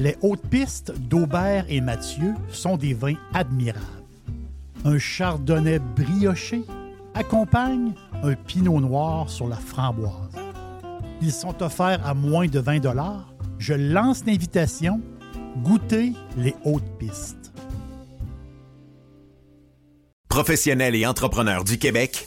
Les hautes pistes d'Aubert et Mathieu sont des vins admirables. Un chardonnay brioché accompagne un pinot noir sur la framboise. Ils sont offerts à moins de 20 Je lance l'invitation. Goûtez les hautes pistes. Professionnels et entrepreneurs du Québec,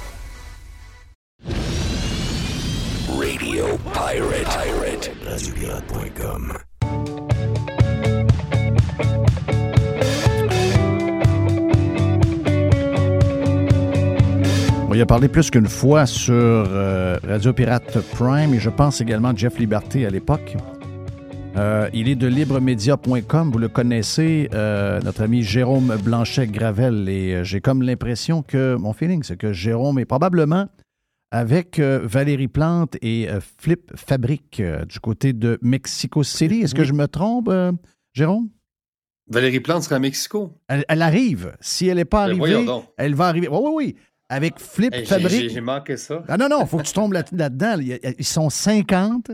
Radio Pirate. Pirate. RadioPirate.com. On y a parlé plus qu'une fois sur euh, Radio Pirate Prime et je pense également à Jeff Liberté à l'époque. Euh, il est de libremedia.com, vous le connaissez, euh, notre ami Jérôme Blanchet-Gravel. Et euh, j'ai comme l'impression que, mon feeling, c'est que Jérôme est probablement avec euh, Valérie Plante et euh, Flip Fabric euh, du côté de Mexico City. Est-ce que je me trompe, euh, Jérôme? Valérie Plante sera à Mexico. Elle, elle arrive. Si elle n'est pas Ben, arrivée, elle va arriver. Oui, oui, oui. Avec Flip Hey, Fabric. j'ai- manqué ça. Ah non, non, il faut que tu tombes là- là-dedans. Ils sont 50,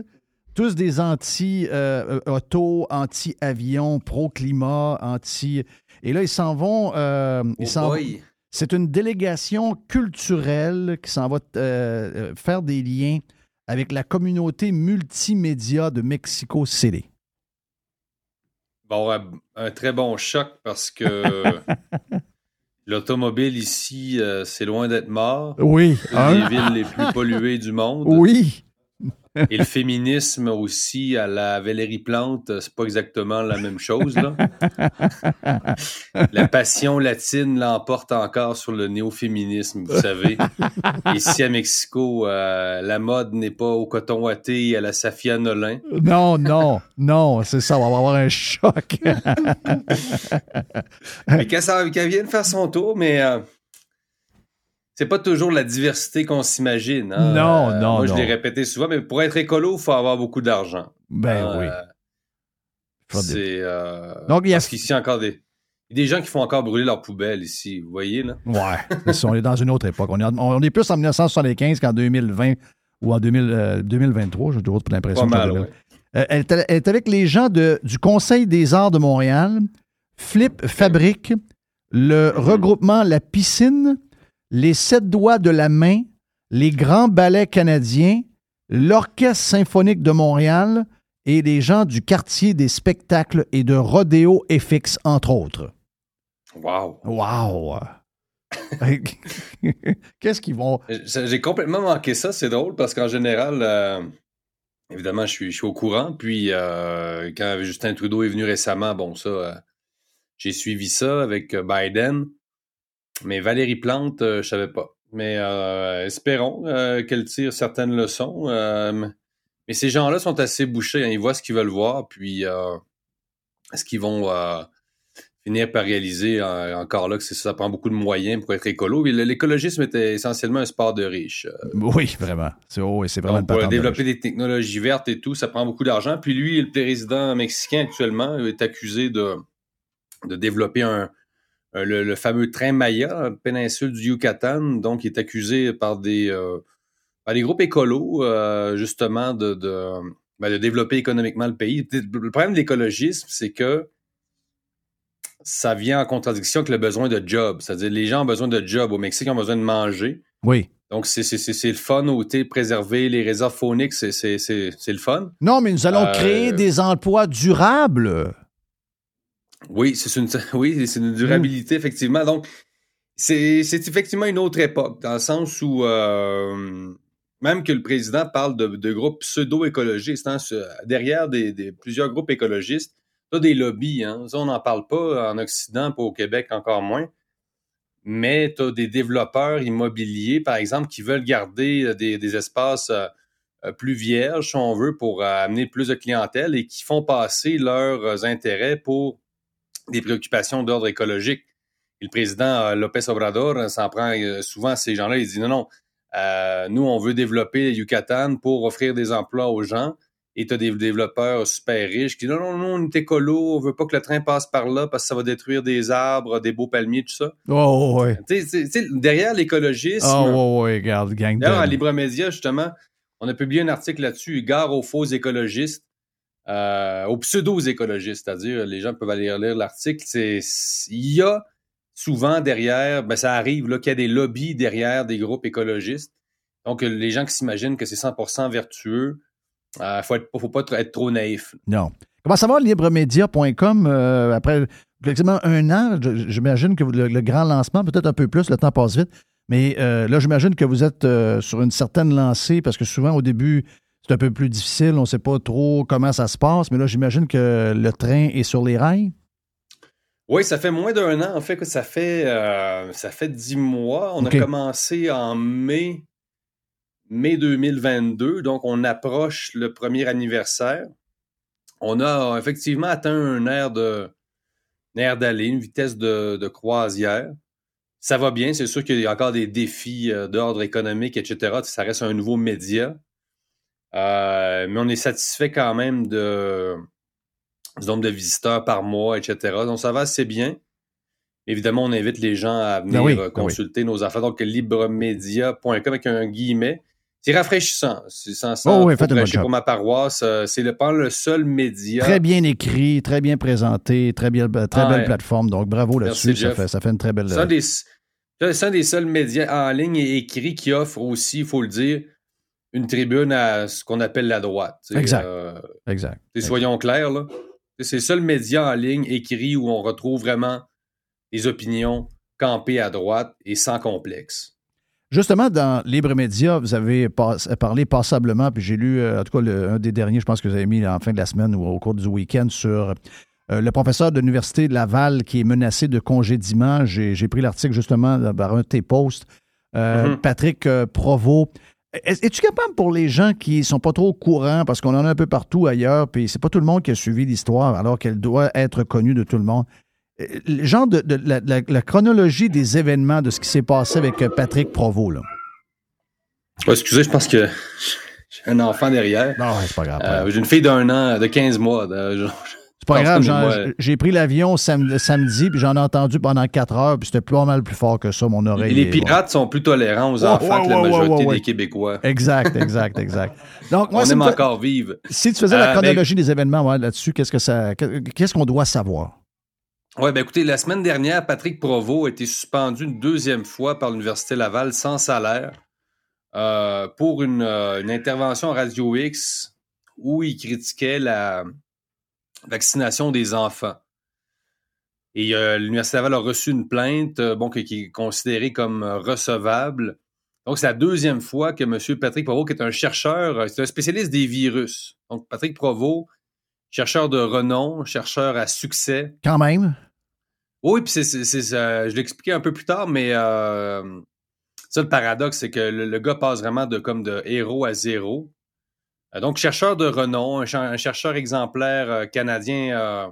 tous des anti-auto, anti-avion, pro-climat, anti... Et là, ils s'en vont... euh, ils Oh s'en- boy. C'est une délégation culturelle qui s'en va euh, euh, faire des liens avec la communauté multimédia de Mexico City. Bon, un, un très bon choc parce que l'automobile ici, euh, c'est loin d'être mort. Oui, Une hein? des villes les plus polluées du monde. Oui. Et le féminisme aussi à la Valérie Plante, c'est pas exactement la même chose. Là. La passion latine l'emporte encore sur le néo-féminisme, vous savez. Ici à Mexico, euh, la mode n'est pas au coton ouaté et à la Safia Nolin. Non, non, non, c'est ça, on va avoir un choc. Mais qu'elle vienne faire son tour, mais euh, c'est pas toujours la diversité qu'on s'imagine. hein. Non, Euh, non, Moi, je l'ai répété souvent, mais pour être écolo, il faut avoir beaucoup d'argent. ben Euh, oui. C'est. euh, Donc, il y a- Parce qu'ici, encore des. Il y a des gens qui font encore brûler leurs poubelles ici, vous voyez, là? Ouais, ça, on est dans une autre époque. On est, on est plus en 1975 qu'en 2020 ou en 2000, euh, 2023, j'ai toujours l'impression. Pas que mal, j'avais- ouais. Euh, elle, est, elle est avec les gens de, du Conseil des arts de Montréal, Flip Fabrique, le regroupement La Piscine, les Sept Doigts de la Main, les Grands Ballets canadiens, l'Orchestre symphonique de Montréal et les gens du quartier des spectacles et de Rodéo FX, entre autres. Wow! Wow! Qu'est-ce qu'ils vont. J'ai j'ai complètement manqué ça, c'est drôle parce qu'en général, euh, évidemment, je suis, je suis au courant. Puis euh, quand Justin Trudeau est venu récemment, bon, ça, euh, j'ai suivi ça avec euh, Biden. Mais Valérie Plante, euh, je savais pas. Mais euh, espérons euh, qu'elle tire certaines leçons. mais ces gens-là sont assez bouchés. hein, ils voient ce qu'ils veulent voir. Puis est-ce qu'ils vont finir par réaliser encore là que ça, prend beaucoup de moyens pour être écolo? L'écologisme était essentiellement un sport de riches. Oui, vraiment. C'est oh, vraiment pour de développer des technologies vertes et tout, ça prend beaucoup d'argent. Puis lui, le président mexicain actuellement est accusé de, de développer un- le, le fameux train Maya, péninsule du Yucatan. Donc, il est accusé par des, euh, par des groupes écolos, euh, justement, de, de, ben, de développer économiquement le pays. Le problème de l'écologisme, c'est que ça vient en contradiction avec le besoin de job. C'est-à-dire, les gens ont besoin de job. Au Mexique, ils ont besoin de manger. Oui. Donc, c'est le fun, ôter, préserver les réserves fauniques, c'est le fun. Non, mais nous allons Euh, créer des emplois durables. Oui, c'est une, oui, c'est une durabilité, effectivement. Donc, c'est effectivement une autre époque, dans le sens où euh, même que le président parle de, groupes pseudo-écologistes, hein, derrière des, plusieurs groupes écologistes, tu des lobbies, hein, ça on n'en parle pas en Occident, pas au Québec encore moins, mais tu as des développeurs immobiliers, par exemple, qui veulent garder des, espaces euh, plus vierges, si on veut, pour amener plus de clientèle et qui font passer leurs intérêts pour des préoccupations d'ordre écologique. le président euh, Lopez Obrador euh, s'en prend euh, souvent à ces gens-là. Il dit non, non, nous, on veut développer Yucatan pour offrir des emplois aux gens. Et tu as des développeurs super riches qui disent non, non, non, on est écolo, on veut pas que le train passe par là parce que ça va détruire des arbres, des beaux palmiers, tout ça. Oh, ouais. derrière l'écologisme. Oh, ouais, regarde, gang D'ailleurs, à Libre Média, justement, on a publié un article là-dessus, Gare aux faux écologistes. Euh, aux pseudo-écologistes, c'est-à-dire les gens peuvent aller lire l'article. Il y a souvent derrière, ben ça arrive qu'il y a des lobbies derrière des groupes écologistes. Donc, les gens qui s'imaginent que c'est 100% vertueux, il euh, ne faut, pas être trop naïf. Non. Comment ça va, libremedia.com, euh, après exactement un an, j'imagine que le, grand lancement, peut-être un peu plus, le temps passe vite, mais là, j'imagine que vous êtes sur une certaine lancée, parce que souvent, au début, c'est un peu plus difficile. On ne sait pas trop comment ça se passe, mais là, j'imagine que le train est sur les rails. Oui, ça fait moins d'un an. En fait, que ça fait euh, ça fait dix mois. On a commencé en mai, mai 2022, donc on approche le premier anniversaire. On a effectivement atteint un air de air d'aller, une vitesse de, croisière. Ça va bien, c'est sûr qu'il y a encore des défis euh, d'ordre économique, etc. Ça reste un nouveau média. Euh, mais on est satisfait quand même de, du nombre de visiteurs par mois, etc. Donc, ça va assez bien. Évidemment, on invite les gens à venir ben euh, ben consulter nos affaires. Donc, libremedia.com avec un guillemet. C'est rafraîchissant. C'est sans oh, oui, pour ma paroisse. Euh, c'est le, le seul média. Très bien écrit, très bien présenté, très, bien, très belle plateforme. Donc, bravo là-dessus. Ça fait, ça fait, une très belle. C'est un, des seuls médias en ligne et écrits qui offre aussi, il faut le dire, une tribune à ce qu'on appelle la droite. Exact. Euh, exact. Soyons clairs, là. C'est le seul média en ligne écrit où on retrouve vraiment des opinions campées à droite et sans complexe. Justement, dans Libre Média, vous avez parlé passablement, puis j'ai lu, euh, en tout cas, un des derniers, je pense que vous avez mis en fin de la semaine ou au cours du week-end sur euh, le professeur de l'Université de Laval qui est menacé de congédiement. J'ai pris l'article justement par un de tes posts. Mm-hmm. Patrick Provost es-tu capable pour les gens qui sont pas trop au courant, parce qu'on en a un peu partout ailleurs, puis c'est pas tout le monde qui a suivi l'histoire alors qu'elle doit être connue de tout le monde. Euh, le genre de, la, chronologie des événements de ce qui s'est passé avec euh, Patrick Provost, là. excusez, je pense que j'ai un enfant derrière. Non, c'est pas grave. Euh, j'ai une fille d'un an, de 15 mois. Pas grave, j'ai pris l'avion samedi, puis j'en ai entendu pendant quatre heures, puis c'était pas mal plus fort que ça, mon oreille. Les pirates sont plus tolérants aux enfants que la majorité des Québécois. Exact, exact, exact. Donc, moi, On aime encore vivre. Si tu faisais la euh, chronologie des événements là-dessus, qu'est-ce que ça, qu'est-ce qu'on doit savoir? Oui, ben écoutez, la semaine dernière, Patrick Provost a été suspendu une deuxième fois par l'Université Laval sans salaire euh, pour une, euh, une intervention Radio X où il critiquait la, vaccination des enfants. Et euh, l'Université Laval a reçu une plainte euh, bon, qui, est considérée comme euh, recevable. Donc, c'est la deuxième fois que M. Patrick Provost, qui est un chercheur, c'est un spécialiste des virus. Donc, Patrick Provost, chercheur de renom, chercheur à succès. Quand même. Oui, puis c'est, je l'expliquais un peu plus tard, mais ça, le paradoxe, c'est que le, le, gars passe vraiment de comme de héros à zéro. Euh, donc, chercheur de renom, un, chercheur exemplaire euh, canadien, euh,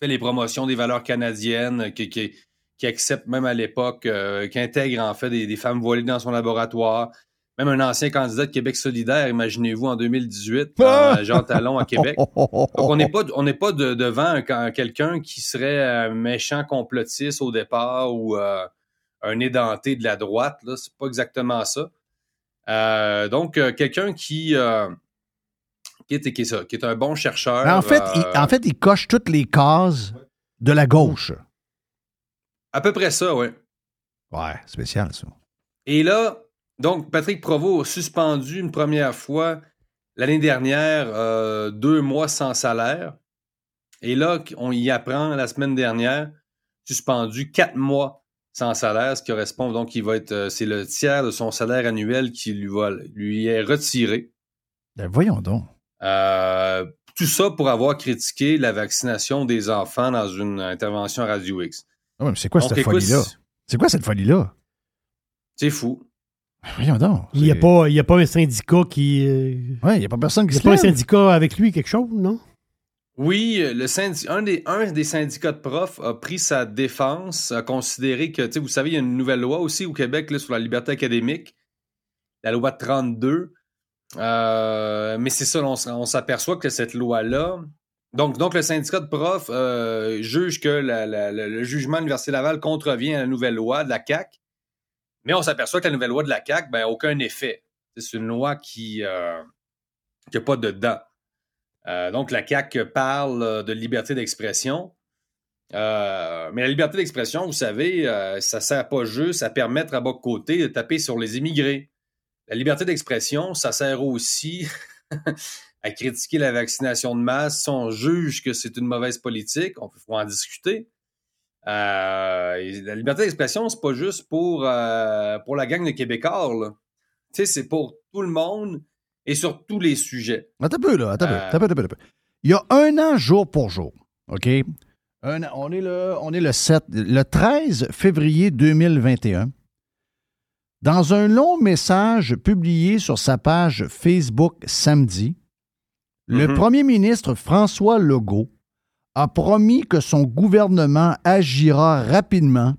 fait les promotions des valeurs canadiennes, qui, accepte même à l'époque, qui intègre en fait des, femmes voilées dans son laboratoire. Même un ancien candidat de Québec solidaire, imaginez-vous, en 2018, ah! Jean Talon à Québec. Donc, on n'est pas, on n'est devant quelqu'un qui serait un méchant complotiste au départ ou un édenté de la droite. Là, c'est pas exactement ça. Euh, donc, euh, quelqu'un qui, euh, qui, est, qui, est qui, est, un bon chercheur. En fait, il, en fait, il coche toutes les cases de la gauche. À peu près ça, oui. Ouais, spécial, ça. Et là, donc, Patrick Provost a suspendu une première fois l'année dernière deux mois sans salaire. Et là, on y apprend la semaine dernière, suspendu quatre mois sans salaire, ce qui correspond donc, il va être, euh, c'est le tiers de son salaire annuel qui lui, va, lui est retiré. Ben, voyons donc. Euh, tout ça pour avoir critiqué la vaccination des enfants dans une intervention Radio X. Mais c'est quoi cette folie-là? C'est quoi cette folie-là? C'est fou. Ben, Voyons donc. Il n'y a, il a pas un syndicat qui. euh, Ouais, il n'y a pas personne Il qui n'y a se pas un syndicat avec lui, quelque chose, non? Oui, euh, un, des, syndicats de profs a pris sa défense, a considéré que, vous savez, il y a une nouvelle loi aussi au Québec sur la liberté académique, la loi 32. Euh, mais c'est ça, on, s'aperçoit que cette loi-là. Donc, donc, le syndicat de profs euh, juge que le jugement de l'Université Laval contrevient à la nouvelle loi de la CAC. Mais on s'aperçoit que la nouvelle loi de la CAC, ben, aucun effet. C'est une loi qui n'a pas de dents. Euh, donc, la CAQ parle euh, de liberté d'expression. Euh, mais la liberté d'expression, vous savez, ça ne sert pas juste à permettre à bas côté de taper sur les immigrés. La liberté d'expression, ça sert aussi à critiquer la vaccination de masse. Si on juge que c'est une mauvaise politique, on peut en discuter. La liberté d'expression, c'est pas juste pour, la gang de Québécois. Tu sais, c'est pour tout le monde et sur tous les sujets. Attends un peu, là. Attends Euh, peu, attends un peu, attends peu. Il y a un an, jour pour jour, OK? Un an- on, est le, on est le 7, le 13 février 2021. Dans un long message publié sur sa page Facebook samedi, le Mhm. premier ministre François Legault a promis que son gouvernement agira rapidement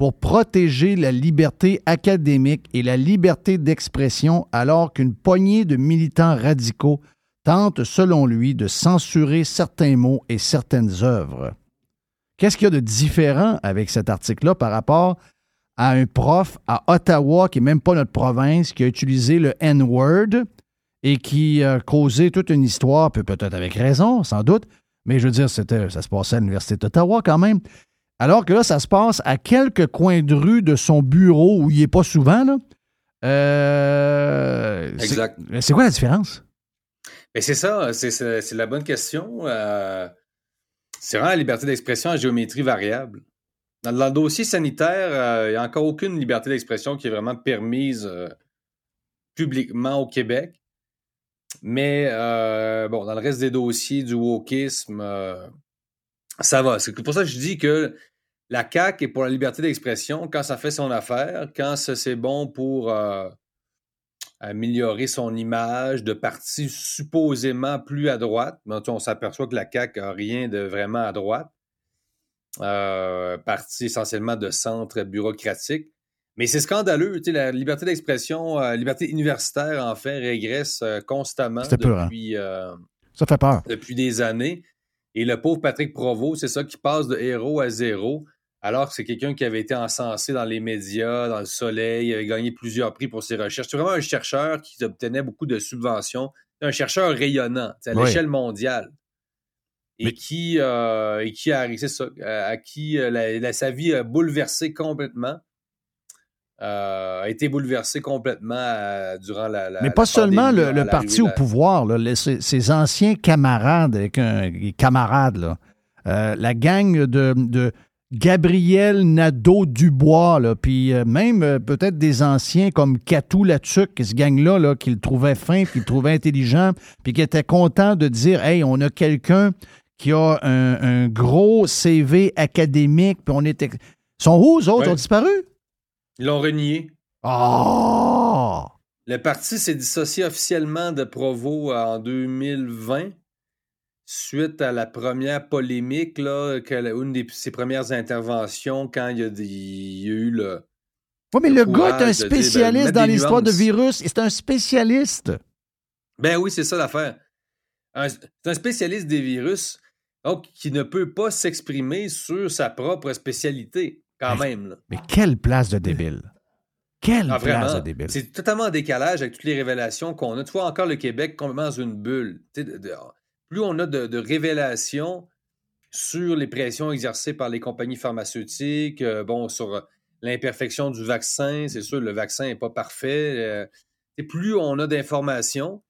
pour protéger la liberté académique et la liberté d'expression alors qu'une poignée de militants radicaux tentent, selon lui, de censurer certains mots et certaines œuvres. Qu'est-ce qu'il y a de différent avec cet article-là par rapport à un prof à Ottawa, qui n'est même pas notre province, qui a utilisé le N-word et qui a causé toute une histoire, peut- peut-être avec raison, sans doute, mais je veux dire, ça se passait à l'Université d'Ottawa quand même. Alors que là, ça se passe à quelques coins de rue de son bureau où il n'est pas souvent. Là. Euh, c'est- Exact. C'est quoi la différence? Mais c'est ça, c'est- la bonne question. Euh, c'est vraiment la liberté d'expression à géométrie variable. Dans, dans le dossier sanitaire, euh, il n'y a encore aucune liberté d'expression qui est vraiment permise publiquement au Québec. Mais bon, dans le reste des dossiers du wokisme, ça va. C'est pour ça que je dis que la CAQ est pour la liberté d'expression quand ça fait son affaire, quand c'est bon pour euh, améliorer son image de parti supposément plus à droite. Mais on s'aperçoit que la CAQ n'a rien de vraiment à droite. Euh, parti essentiellement de centre bureaucratique. Mais c'est scandaleux. La liberté d'expression, la liberté universitaire, en fait, régresse euh, constamment peur, hein? depuis, euh, Ça fait peur. depuis des années. Et le pauvre Patrick Provost, c'est ça qui passe de héros à zéro, alors que c'est quelqu'un qui avait été encensé dans les médias, dans le soleil, il avait gagné plusieurs prix pour ses recherches. C'est vraiment un chercheur qui obtenait beaucoup de subventions, un chercheur rayonnant à Oui. l'échelle mondiale. Et Mais- qui, euh, et qui a, ça, à à qui euh, la- la- sa vie a bouleversé complètement. euh, a été bouleversé complètement euh, durant la, la- Mais la pas seulement le, parti au la- pouvoir, là, les- ses, ses anciens camarades, avec un, les camarades, là, euh, la gang de, de Gabriel Nadeau-Dubois, puis euh, même euh, peut-être des anciens comme Catou Latuc, ce gang-là, là, qui le trouvait fin, puis le trouvait intelligent, puis qui était content de dire Hey, on a quelqu'un qui a un, un gros CV académique, puis on était. Sont où, eux autres? Ouais. Ont disparu? Ils l'ont renié. Oh! Le parti s'est dissocié officiellement de Provo en 2020 suite à la première polémique, là, que la- une de ses premières interventions quand il y a, des- il y a eu le. Oui, mais le le gars est un dire, ben, spécialiste dans l'histoire de virus. et C'est un spécialiste. Ben oui, c'est ça l'affaire. C'est un spécialiste des virus, donc qui ne peut pas s'exprimer sur sa propre spécialité, quand Mais- même. là. Mais quelle place de débile. Quelle Ah, place de débile. C'est totalement en décalage avec toutes les révélations qu'on a. Tu vois encore le Québec complètement dans une bulle. De- de- plus on a de, de révélations sur les pressions exercées par les compagnies pharmaceutiques, euh, bon, sur euh, l'imperfection du vaccin, c'est sûr, le vaccin n'est pas parfait. euh, et plus on a d'informations,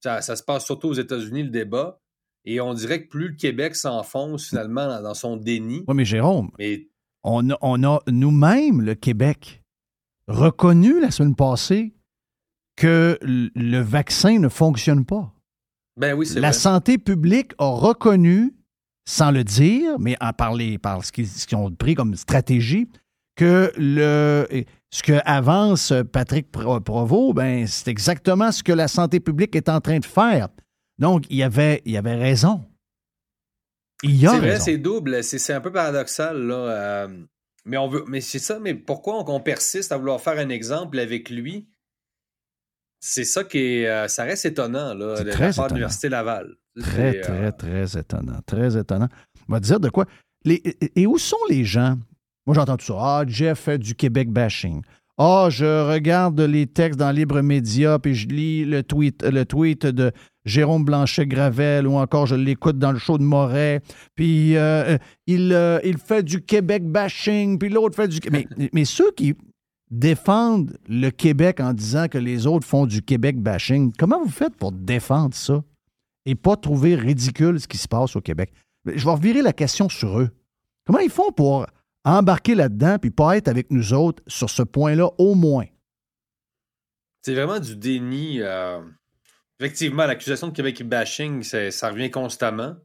ça, ça se passe surtout aux États-Unis, le débat, Et on dirait que plus le Québec s'enfonce finalement dans, dans son déni. Oui, mais Jérôme, Mais on a, on a nous-mêmes, le Québec, reconnu la semaine passée que le vaccin ne fonctionne pas. Ben oui, La vrai. santé publique a reconnu, sans le dire, mais en parler par ce qu'ils ont pris comme stratégie, que le, ce que avance Patrick Pro- Provost, ben, c'est exactement ce que la santé publique est en train de faire. Donc, il y avait, il y avait raison. Il y a C'est vrai, raison. c'est double. C'est c'est un peu paradoxal, là. euh, mais on veut. Mais c'est ça, mais pourquoi on, on persiste à vouloir faire un exemple avec lui? C'est ça qui est. euh, ça reste étonnant, là, de la part de l'Université Laval. Très, C'est, très, euh, très étonnant. Très étonnant. On va te dire de quoi? Les- et, où sont les gens? Moi, j'entends tout ça. Ah, Jeff fait du Québec bashing. Ah, je regarde les textes dans Libre Média, puis je lis le tweet, le tweet de Jérôme Blanchet-Gravel, ou encore je l'écoute dans le show de Moret, puis euh, il, euh, il fait du Québec bashing, puis l'autre fait du... Mais, mais ceux qui défendent le Québec en disant que les autres font du Québec bashing, comment vous faites pour défendre ça? et pas trouver ridicule ce qui se passe au Québec? Je vais revirer la question sur eux. Comment ils font pour embarquer là-dedans puis pas être avec nous autres sur ce point-là au moins? C'est vraiment du déni. euh, Effectivement, l'accusation de Québec bashing, ça revient constamment.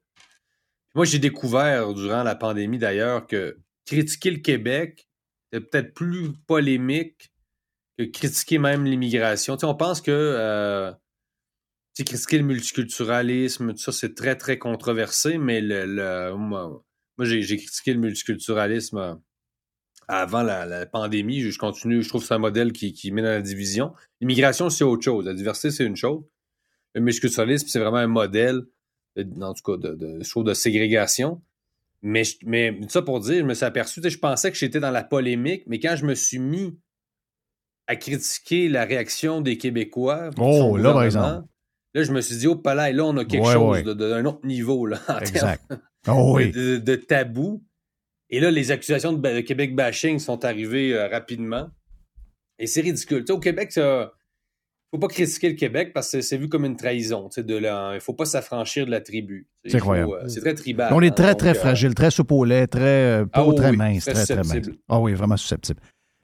Moi, j'ai découvert durant la pandémie d'ailleurs que critiquer le Québec peut-être plus polémique que critiquer même l'immigration. On pense que euh, critiquer le multiculturalisme, tout ça, c'est très, très controversé, mais le, moi, j'ai critiqué le multiculturalisme euh, avant la, pandémie. Je, continue, je trouve que c'est un modèle qui, qui met dans la division. L'immigration, c'est autre chose. La diversité, c'est une chose. Le multiculturalisme, c'est vraiment un modèle, en tout cas, de, de ségrégation. Mais, je- mais ça pour dire, je me suis aperçu, je pensais que j'étais dans la polémique, mais quand je me suis mis à critiquer la réaction des Québécois, Oh, là, par exemple. Là, je me suis dit, oh, palais, là, on a quelque Ouais, chose ouais. d'un autre niveau, là, en Exact. Oh oui. de, de- de tabou. Et là, les accusations de, Québec bashing sont arrivées euh, rapidement. Et c'est ridicule. Tu sais, au Québec, ne faut pas critiquer le Québec parce que c'est vu comme une trahison. de la- Il ne faut pas s'affranchir de la tribu. C'est incroyable. euh, c'est très tribal. On est hein, très, donc, très euh, fragile, très soupe au lait, très euh, Ah oui, très oui, mince, très très, très mince. susceptible. Ah oui, vraiment susceptible.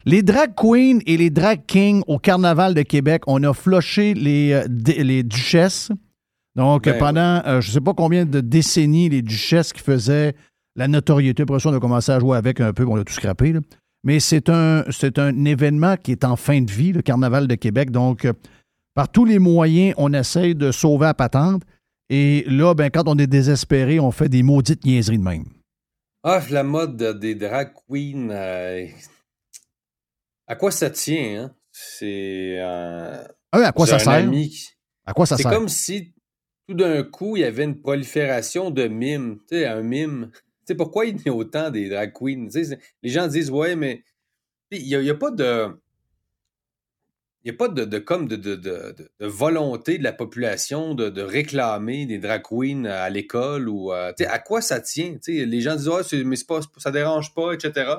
Les drag queens et les drag kings au Carnaval de Québec, on a floché les, les duchesses. Donc, Ben pendant, euh, je ne sais pas combien de décennies, les duchesses qui faisaient la notoriété, après ça, on a commencé à jouer avec un peu, on a tout scrappé. là. Mais c'est un, un événement qui est en fin de vie, le Carnaval de Québec. Donc, par tous les moyens, on essaye de sauver la patente. Et là, ben, quand on est désespéré, on fait des maudites niaiseries de même. Ah, la mode des drag queens. euh, À quoi ça tient? Hein? C'est. euh, Ah, à quoi ça un sert? ami À quoi ça C'est sert? comme si tout d'un coup, il y avait une prolifération de mimes. Tu sais, un mime. Tu sais, pourquoi il y a autant des drag queens? C'est- les gens disent, ouais, mais il n'y a pas de. Il n'y a pas de, de- comme de, de- de- volonté de la population de, de réclamer des drag queens à l'école ou euh, à quoi ça tient? Les gens disent c'est- mais pas, ça dérange pas, etc.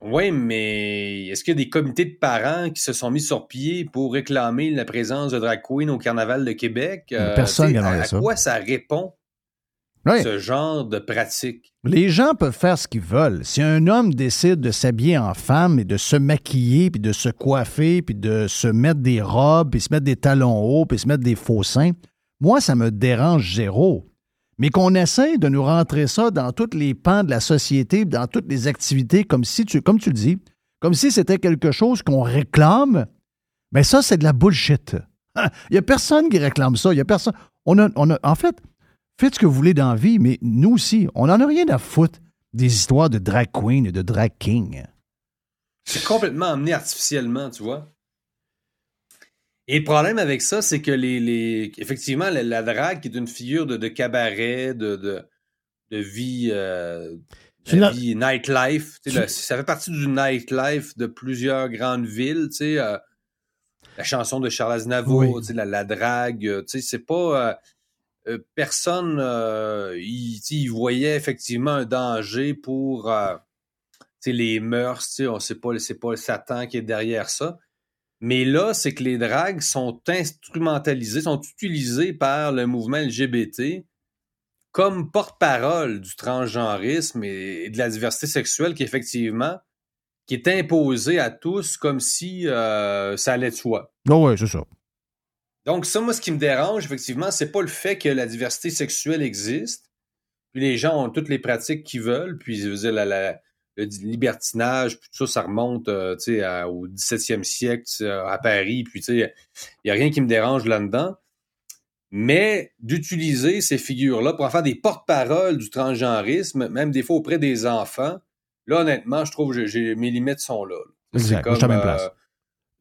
Oui, mais est-ce qu'il y a des comités de parents qui se sont mis sur pied pour réclamer la présence de drag queen au Carnaval de Québec? A personne à, à ça. quoi ça répond, Ce genre de pratique? Les gens peuvent faire ce qu'ils veulent. Si un homme décide de s'habiller en femme et de se maquiller, puis de se coiffer, puis de se mettre des robes, puis se mettre des talons hauts, puis se mettre des faux seins, moi, ça me dérange zéro. Mais qu'on essaie de nous rentrer ça dans tous les pans de la société, dans toutes les activités, comme si tu, comme tu le dis, comme si c'était quelque chose qu'on réclame, mais ça, c'est de la bullshit. Il n'y a personne qui réclame ça. Il y a personne. On a, on a, en fait, faites ce que vous voulez dans la vie, mais nous aussi, on n'en a rien à foutre des histoires de drag queen et de drag king. C'est complètement amené artificiellement, tu vois. Et le problème avec ça, c'est que les, les effectivement, la, la drague qui est une figure de, de cabaret, de, de, de vie, euh, la vie nightlife. tu ça fait partie du nightlife de plusieurs grandes villes. Tu sais, euh, la chanson de Charles Aznavour, Oui. tu sais, la, la drague. euh, tu sais, c'est pas. euh, personne euh, il, voyait effectivement un danger pour euh, les mœurs, on sait pas, c'est pas le Satan qui est derrière ça. Mais là, c'est que les dragues sont instrumentalisées, sont utilisées par le mouvement LGBT comme porte-parole du transgenrisme et, de la diversité sexuelle qui effectivement qui est imposée à tous comme si euh, ça allait de soi. Non, ouais, c'est ça. Donc, ça, moi, ce qui me dérange, effectivement, c'est pas le fait que la diversité sexuelle existe, puis les gens ont toutes les pratiques qu'ils veulent, puis je veux dire, la- la- le libertinage, puis tout ça, ça remonte euh, à- au 17e siècle à Paris, puis tu sais, il n'y a rien qui me dérange là-dedans. Mais d'utiliser ces figures-là pour en faire des porte-paroles du transgenrisme, même des fois auprès des enfants, là, honnêtement, je trouve que mes limites sont là. là. Exact. Moi, je suis à la même euh, place.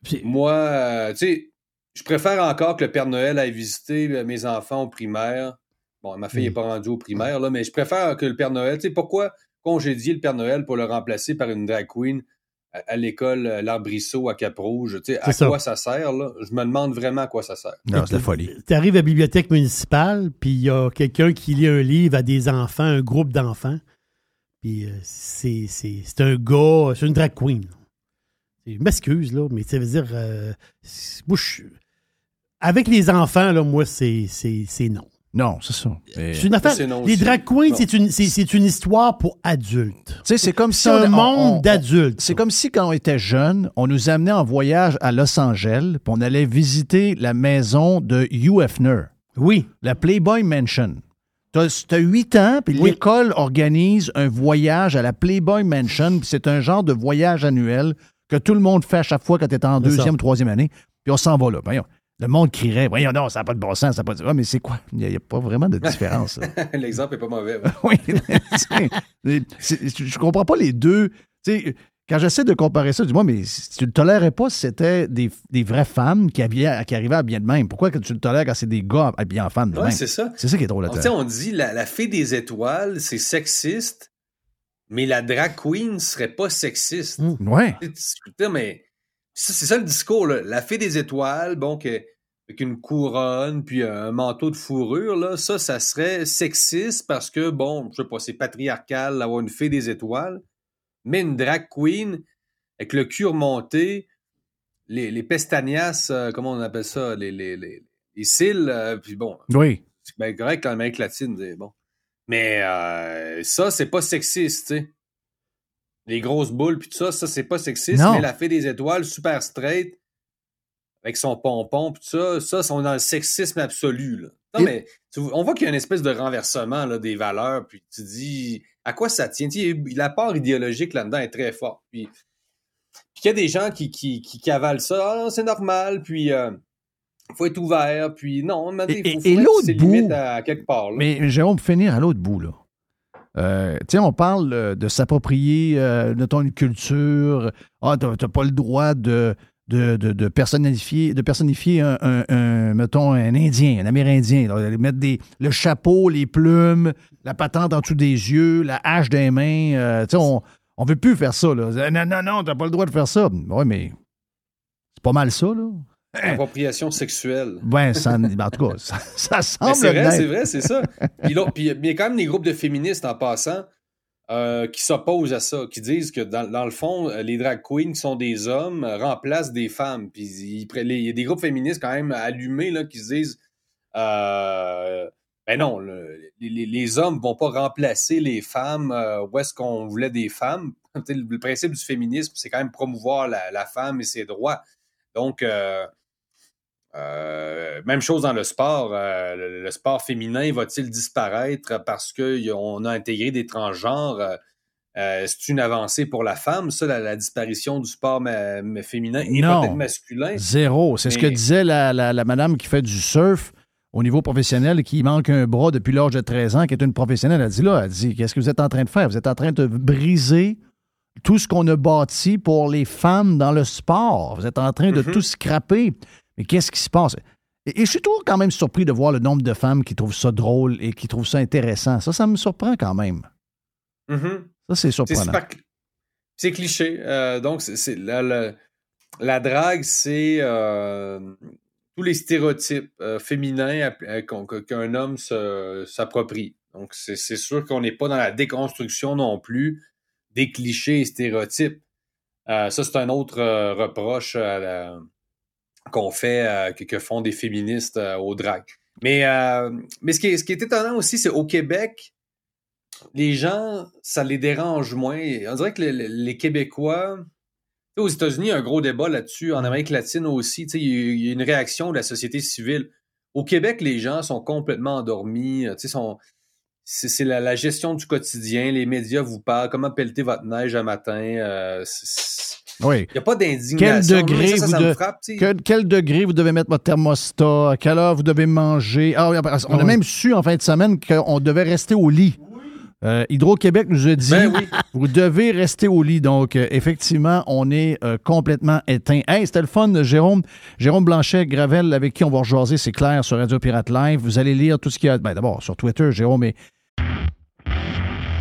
C'est- moi, euh, tu sais, je préfère encore que le Père Noël aille visiter euh, mes enfants au primaire. Bon, ma fille n'est Mm. pas rendue au primaire, là, mais je préfère que le Père Noël, tu sais, pourquoi congédier le Père Noël pour le remplacer par une drag queen à, à l'école euh, L'Arbrisseau à Cap-Rouge? Tu sais, à ça. quoi ça sert, là? Je me demande vraiment à quoi ça sert. Non, c'est la folie. Tu arrives à la bibliothèque municipale, puis il y a quelqu'un qui lit un livre à des enfants, un groupe d'enfants. Puis euh, c'est c'est- c'est un gars, c'est une drag queen. Je m'excuse, là, mais ça veut dire. euh, c'est- moi, je- avec les enfants, là, moi, c'est non. Non, c'est ça. C'est une affaire. c'est non les drag queens, c'est une, c'est- c'est une histoire pour adultes. Tu sais, c'est comme si un on- monde on- d'adultes. C'est comme si, quand on était jeune, on nous amenait en voyage à Los Angeles, puis on allait visiter la maison de Hugh Hefner, Oui. la Playboy Mansion. Tu as 8 ans, puis Oui. l'école organise un voyage à la Playboy Mansion, puis c'est un genre de voyage annuel que tout le monde fait à chaque fois quand tu es en ça. deuxième ou troisième année, puis on s'en va là. Voyons. Le monde crierait, voyons non, ça n'a pas de bon sens, ça n'a pas de... Ah, mais c'est quoi? Il n'y a, pas vraiment de différence. L'exemple est pas mauvais. Oui, je comprends pas les deux. Tu sais, quand j'essaie de comparer ça, dis-moi, mais si tu le tolérais pas si c'était des, des vraies femmes qui, habillaient- qui arrivaient à bien de même. Pourquoi que tu le tolères quand c'est des gars habillés en femmes de Ouais, même? c'est ça. C'est ça qui est drôle On, dit la, la fée des étoiles, c'est sexiste, mais la drag queen serait pas sexiste. Mm. Ouais. Tu mais c'est ça le discours. Là. La fée des étoiles, bon, que- avec une couronne, puis un manteau de fourrure, là, ça, ça serait sexiste parce que, bon, je sais pas, c'est patriarcal d'avoir une fée des étoiles. Mais une drag queen, avec le cul remonté, les, les pestagnas, euh, comment on appelle ça, les, les, les, les cils, euh, puis bon, Oui. c'est bien correct en Amérique latine, bon. Mais euh, ça, c'est pas sexiste, tu sais. Les grosses boules, puis tout ça, ça, c'est pas sexiste. Non. Mais la fée des étoiles, super straight, avec son pompon, puis tout ça, ça, sont dans le sexisme absolu, là. Non, mais tu on voit qu'il y a une espèce de renversement là, des valeurs, puis tu dis, à quoi ça tient? Tu la part idéologique là-dedans est très forte. Puis, puis qu'il y a des gens qui, qui, qui cavalent ça, ah c'est normal, puis euh, faut être ouvert, puis non, mais il faut, et- et l'autre bout- limites à, quelque part. là. Mais Jérôme, pour finir à l'autre bout, là. Euh, tu on parle euh, de s'approprier, euh, mettons, une culture. Ah, t'as pas le droit de, de, de, personnifier, de un, mettons, un Indien, un Amérindien. mettre des, le chapeau, les plumes, la patente en dessous des yeux, la hache des mains. euh, on, on veut plus faire ça, là. Non, non, non, t'as pas le droit de faire ça. Oui, mais c'est pas mal ça, là. Appropriation sexuelle. Ben, ça, en tout cas, ça, ça semble c'est vrai, c'est vrai, c'est ça. Puis l'autre- puis il y a quand même des groupes de féministes en passant euh, qui s'opposent à ça, qui disent que dans, dans le fond, euh, les drag queens qui sont des hommes euh, remplacent des femmes. Puis il y a des groupes féministes quand même allumés là, qui se disent euh, ben non, le- les, les- hommes vont pas remplacer les femmes euh, où est-ce qu'on voulait des femmes. Le principe du féminisme, c'est quand même promouvoir la, la femme et ses droits. Donc, euh, euh, même chose dans le sport. euh, le, le sport féminin va-t-il disparaître parce qu'on a intégré des transgenres? Euh, c'est une avancée pour la femme, ça, la, la disparition du sport ma- ma- féminin et peut-être masculin? Zéro. C'est ce que disait la, la- la madame qui fait du surf au niveau professionnel, qui manque un bras depuis l'âge de 13 ans, qui est une professionnelle. Elle dit là, elle dit, qu'est-ce que vous êtes en train de faire? Vous êtes en train de briser tout ce qu'on a bâti pour les femmes dans le sport. Vous êtes en train de Mhm. tout scraper. Mais qu'est-ce qui se passe? Et, et je suis toujours quand même surpris de voir le nombre de femmes qui trouvent ça drôle et qui trouvent ça intéressant. Ça, ça me surprend quand même. Mhm. Ça, c'est surprenant. C'est cliché. Euh, donc, c'est, la, la- la drague, c'est euh, tous les stéréotypes euh, féminins qu'un homme s'approprie. Donc, c'est sûr qu'on n'est pas dans la déconstruction non plus des clichés et stéréotypes. Euh, ça, c'est un autre euh, reproche la- qu'on fait, euh, que, font des féministes euh, au drag. Mais, euh, ce, qui est, étonnant aussi, c'est au Québec, les gens, ça les dérange moins. On dirait que les, les Québécois, aux États-Unis, il y a un gros débat là-dessus. En Amérique latine aussi, il y a une réaction de la société civile. Au Québec, les gens sont complètement endormis. Sont, c'est la, la, gestion du quotidien. Les médias vous parlent. Comment pelleter votre neige un matin. Euh, oui. Il n'y a pas d'indignation. Quel degré, ça, ça, vous de- frappe. Quel, quel degré vous devez mettre votre thermostat? À quelle heure vous devez manger? Ah, oui, on a oui. même su en fin de semaine qu'on devait rester au lit. Euh, Hydro-Québec nous a dit Ben oui. vous devez rester au lit. Donc, euh, effectivement, on est euh, complètement éteint. Hey, c'était le fun, Jérôme. Jérôme Blanchet, Gravel, avec qui on va rejaser, c'est clair, sur Radio Pirate Live. Vous allez lire tout ce qu'il y a. Ben, d'abord, sur Twitter, Jérôme est.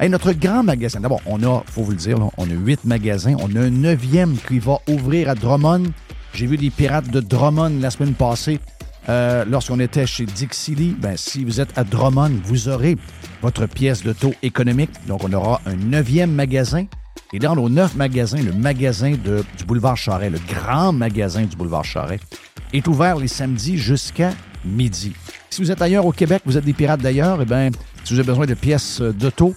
Hey, notre grand magasin, d'abord, on a, faut vous le dire, là, on a huit magasins. On a un neuvième qui va ouvrir à Drummond. J'ai vu des pirates de Drummond la semaine passée. Euh, lorsqu'on était chez Dixie Lee, ben, si vous êtes à Drummond, vous aurez votre pièce de taux économique. Donc, on aura un neuvième magasin. Et dans nos neuf magasins, le magasin du boulevard Charret, le grand magasin du boulevard Charret, est ouvert les samedis jusqu'à midi. Si vous êtes ailleurs au Québec, vous êtes des pirates d'ailleurs, eh bien, si vous avez besoin de pièces d'auto,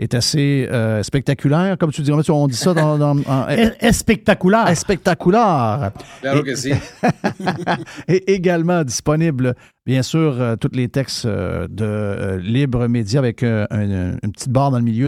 Est assez euh, spectaculaire, comme tu dis. On dit ça dans. dans- en- Est, est spectaculaire. spectaculaire. Claro que si. Et également disponible, bien sûr, euh, tous les textes euh, de euh, Libre Média avec euh, un- une petite barre dans le milieu.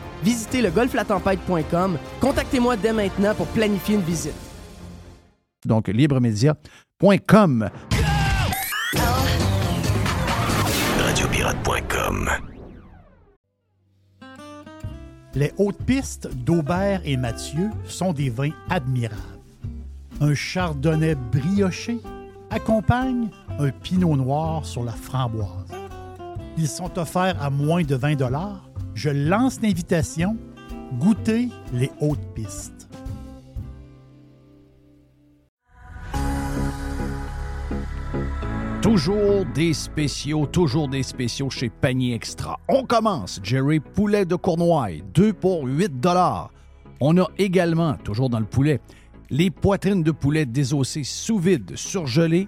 Visitez le golflatempête.com. Contactez-moi dès maintenant pour planifier une visite. Donc, libremedia.com. Radiopirate.com. Les hautes pistes d'Aubert et Mathieu sont des vins admirables. Un chardonnay brioché accompagne un pinot noir sur la framboise. Ils sont offerts à moins de 20 Je lance l'invitation. Goûtez les hautes pistes. Toujours des spéciaux, toujours des spéciaux chez Panier Extra. On commence, Jerry Poulet de Cournoye, 2 pour 8 On a également, toujours dans le poulet, les poitrines de poulet désossées sous vide, surgelées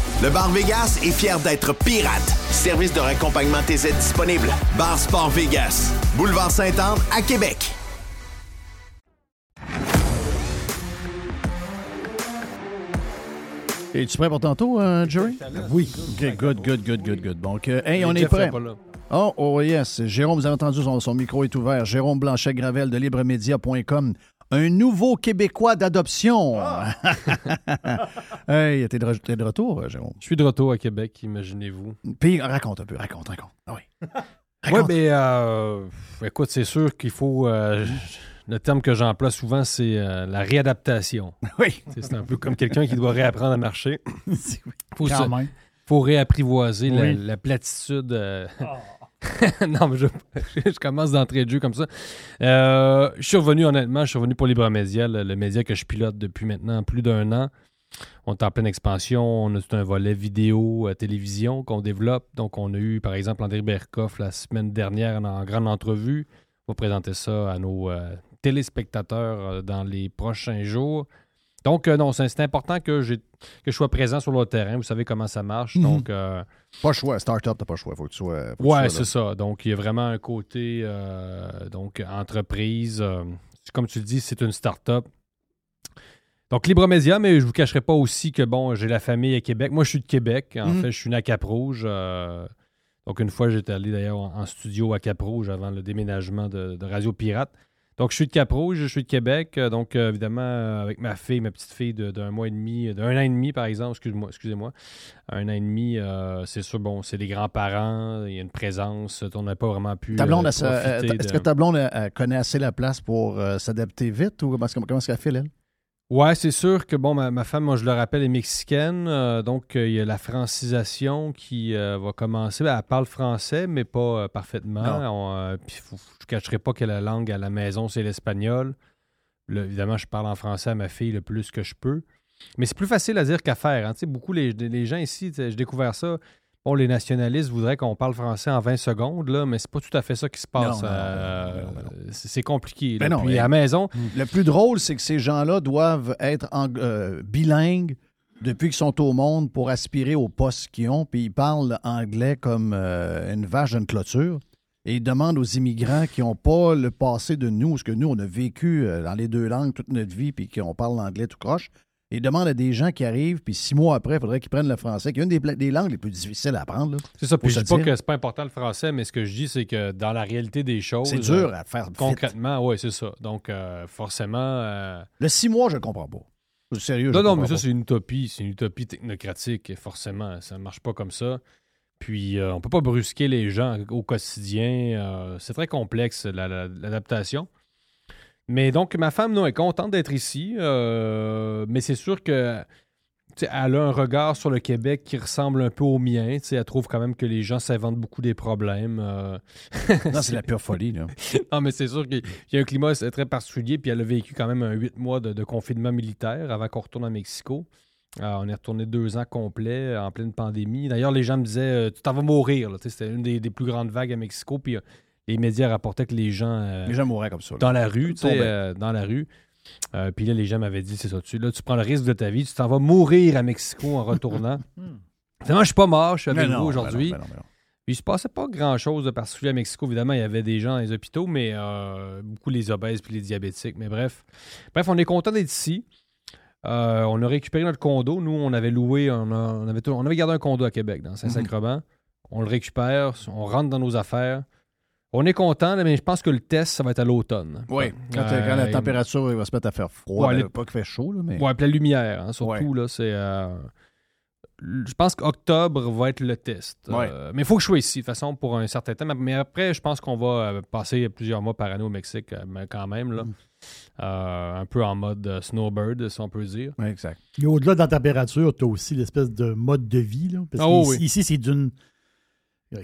Le bar Vegas est fier d'être pirate. Service de raccompagnement TZ disponible. Bar Sport Vegas. Boulevard Sainte-Anne à Québec. Es-tu prêt pour tantôt, euh, Jerry? Oui. OK, good, good, good, good, good. Donc, euh, hey, on est prêt. Oh, oh yes. Jérôme, vous avez entendu, son, son micro est ouvert. Jérôme Blanchet-Gravel de libremedia.com. Un nouveau Québécois d'adoption. hey, t'es de, re- t'es de retour, euh, Jérôme? Je suis de retour à Québec, imaginez-vous. Puis, raconte un peu, raconte, raconte. Ah oui. Oui, mais euh, écoute, c'est sûr qu'il faut. euh, le terme que j'emploie souvent, c'est euh, la réadaptation. Oui. C'est un peu comme quelqu'un qui doit réapprendre à marcher. faut, Quand se- même. faut réapprivoiser la, Oui. la platitude. euh. non, mais je, commence d'entrée de jeu comme ça. Euh, je suis revenu, honnêtement, je suis revenu pour Libre Média, le, le média que je pilote depuis maintenant plus d'un an. On est en pleine expansion. On a tout un volet vidéo, euh, télévision qu'on développe. Donc, on a eu, par exemple, André Berkoff la semaine dernière en, grande entrevue. On va présenter ça à nos euh, téléspectateurs dans les prochains jours. Donc, euh, non, c'est important que, que je sois présent sur le terrain. Vous savez comment ça marche. Mhm. Donc, euh, Pas le choix. Start-up, t'as pas le choix. Faut que tu sois. que Ouais, c'est ça. Donc, il y a vraiment un côté, euh, donc, entreprise. comme tu le dis, c'est une start-up. Donc, Libre Média, mais je vous cacherai pas aussi que, bon, j'ai la famille à Québec. Moi, je suis de Québec. En Mhm. fait, je suis né à Cap-Rouge. donc, une fois, j'étais allé d'ailleurs en, en studio à Cap-Rouge avant le déménagement de, de Radio Pirate. Donc, je suis de Cap-Rouge, je suis de Québec. Euh, Donc, euh, évidemment, euh, avec ma fille, ma petite fille d'un mois et demi, d'un an et demi, par exemple, excuse-moi, excusez-moi, un an et demi, euh, c'est sûr, bon, c'est les grands-parents, il y a une présence, on n'a pas vraiment pu. Ta blonde, euh, est-ce de- que ta blonde elle, elle connaît assez la place pour s'adapter vite ou comment, est-ce- comment est-ce qu'elle fait, elle? Ouais, c'est sûr que bon, ma, ma femme, moi je le rappelle, est mexicaine. euh, donc euh, il y a la francisation qui euh, va commencer. Ben, elle parle français, mais pas parfaitement. Puis je ne cacherai pas que la langue à la maison, c'est l'espagnol. Là, évidemment, je parle en français à ma fille le plus que je peux. Mais c'est plus facile à dire qu'à faire. hein. Beaucoup les, les gens ici, j'ai découvert ça. Bon, les nationalistes voudraient qu'on parle français en 20 secondes, là, mais c'est pas tout à fait ça qui se passe. Euh, c'est compliqué. Ben là. non, Puis mais- à la maison, Le plus drôle, c'est que ces gens-là doivent être en- euh, bilingues depuis qu'ils sont au monde pour aspirer au poste qu'ils ont, puis ils parlent anglais comme euh, une vache d'une clôture. Et ils demandent aux immigrants qui n'ont pas le passé de nous, ce que nous, on a vécu euh, dans les deux langues toute notre vie, puis qu'on parle l'anglais tout croche. Ils demandent à des gens qui arrivent, puis six mois après, il faudrait qu'ils prennent le français, qui est une des, langues les plus difficiles à apprendre. C'est ça. Puis je dis pas que c'est pas important le français, mais ce que je dis, c'est que dans la réalité des choses. C'est euh, dur à faire. Concrètement, oui, c'est ça. Donc, euh, forcément. euh, Le six mois, je ne comprends pas. Sérieux, Non, non, mais ça, c'est une utopie. C'est une utopie technocratique, et forcément. Ça ne marche pas comme ça. Puis, euh, on peut pas brusquer les gens au quotidien. euh, c'est très complexe, la- la- l'adaptation. Mais donc, ma femme, non, est contente d'être ici. euh, mais c'est sûr que. Elle a un regard sur le Québec qui ressemble un peu au mien. Elle trouve quand même que les gens s'inventent beaucoup des problèmes. euh, Non, c'est la pure folie. Là. non, mais c'est sûr qu'il y a un climat c'est très particulier, puis elle a vécu quand même un huit mois de, de confinement militaire avant qu'on retourne à Mexico. Euh, on est retourné deux ans complets en pleine pandémie. D'ailleurs, les gens me disaient Tu t'en vas mourir. C'était une des, des plus grandes vagues à Mexico, puis les médias rapportaient que les gens. euh, Les gens mourraient comme ça. là. dans la rue, tu sais, euh, dans la rue. Euh, puis là, les gens m'avaient dit, c'est ça, tu, là, tu prends le risque de ta vie, tu t'en vas mourir à Mexico en retournant. Finalement, je suis pas mort, je suis avec vous aujourd'hui. mais non, mais non, Puis il se passait pas grand-chose de particulier à Mexico. Évidemment, il y avait des gens dans les hôpitaux, mais euh, beaucoup les obèses puis les diabétiques. Mais bref. Bref, on est content d'être ici. Euh, on a récupéré notre condo. Nous, on avait loué, on, a- on avait, tout- on avait gardé un condo à Québec, dans Saint-Sacrement. On le récupère, on rentre dans nos affaires. On est content, là, mais je pense que le test, ça va être à l'automne. Oui, quand, Euh, quand la il- température va se mettre à faire froid, Ouais, les- pas qu'il fait chaud, là, mais. Puis la lumière, hein, surtout, Ouais. là, c'est... euh, je pense qu'octobre va être le test. Ouais. Euh, mais il faut que je sois ici, de toute façon, pour un certain temps. Mais après, je pense qu'on va euh, passer plusieurs mois par année au Mexique, euh, mais quand même, là. Euh, un peu en mode euh, snowbird, si on peut dire. Oui, exact. Et au-delà de la température, tu as aussi l'espèce de mode de vie. Là, parce Ah qu'ici, oui. ici, c'est d'une.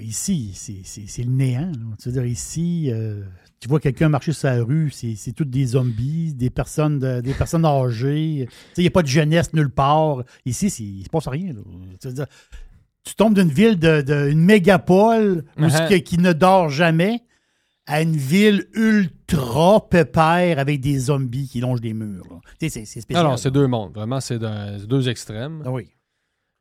Ici, c'est- le néant. là. Tu veux dire, ici, euh, tu vois quelqu'un marcher sur la rue, c'est toutes des zombies, des personnes, de- des personnes âgées. Il n'y a pas de jeunesse nulle part. Ici, c'est- il ne se passe rien. là. Tu veux dire, tu tombes d'une ville, de, de- une mégapole Uh-huh. qui, qui ne dort jamais à une ville ultra pépère avec des zombies qui longent des murs. c'est spécial. Non, non, c'est deux mondes. Vraiment, c'est deux extrêmes. Ah oui.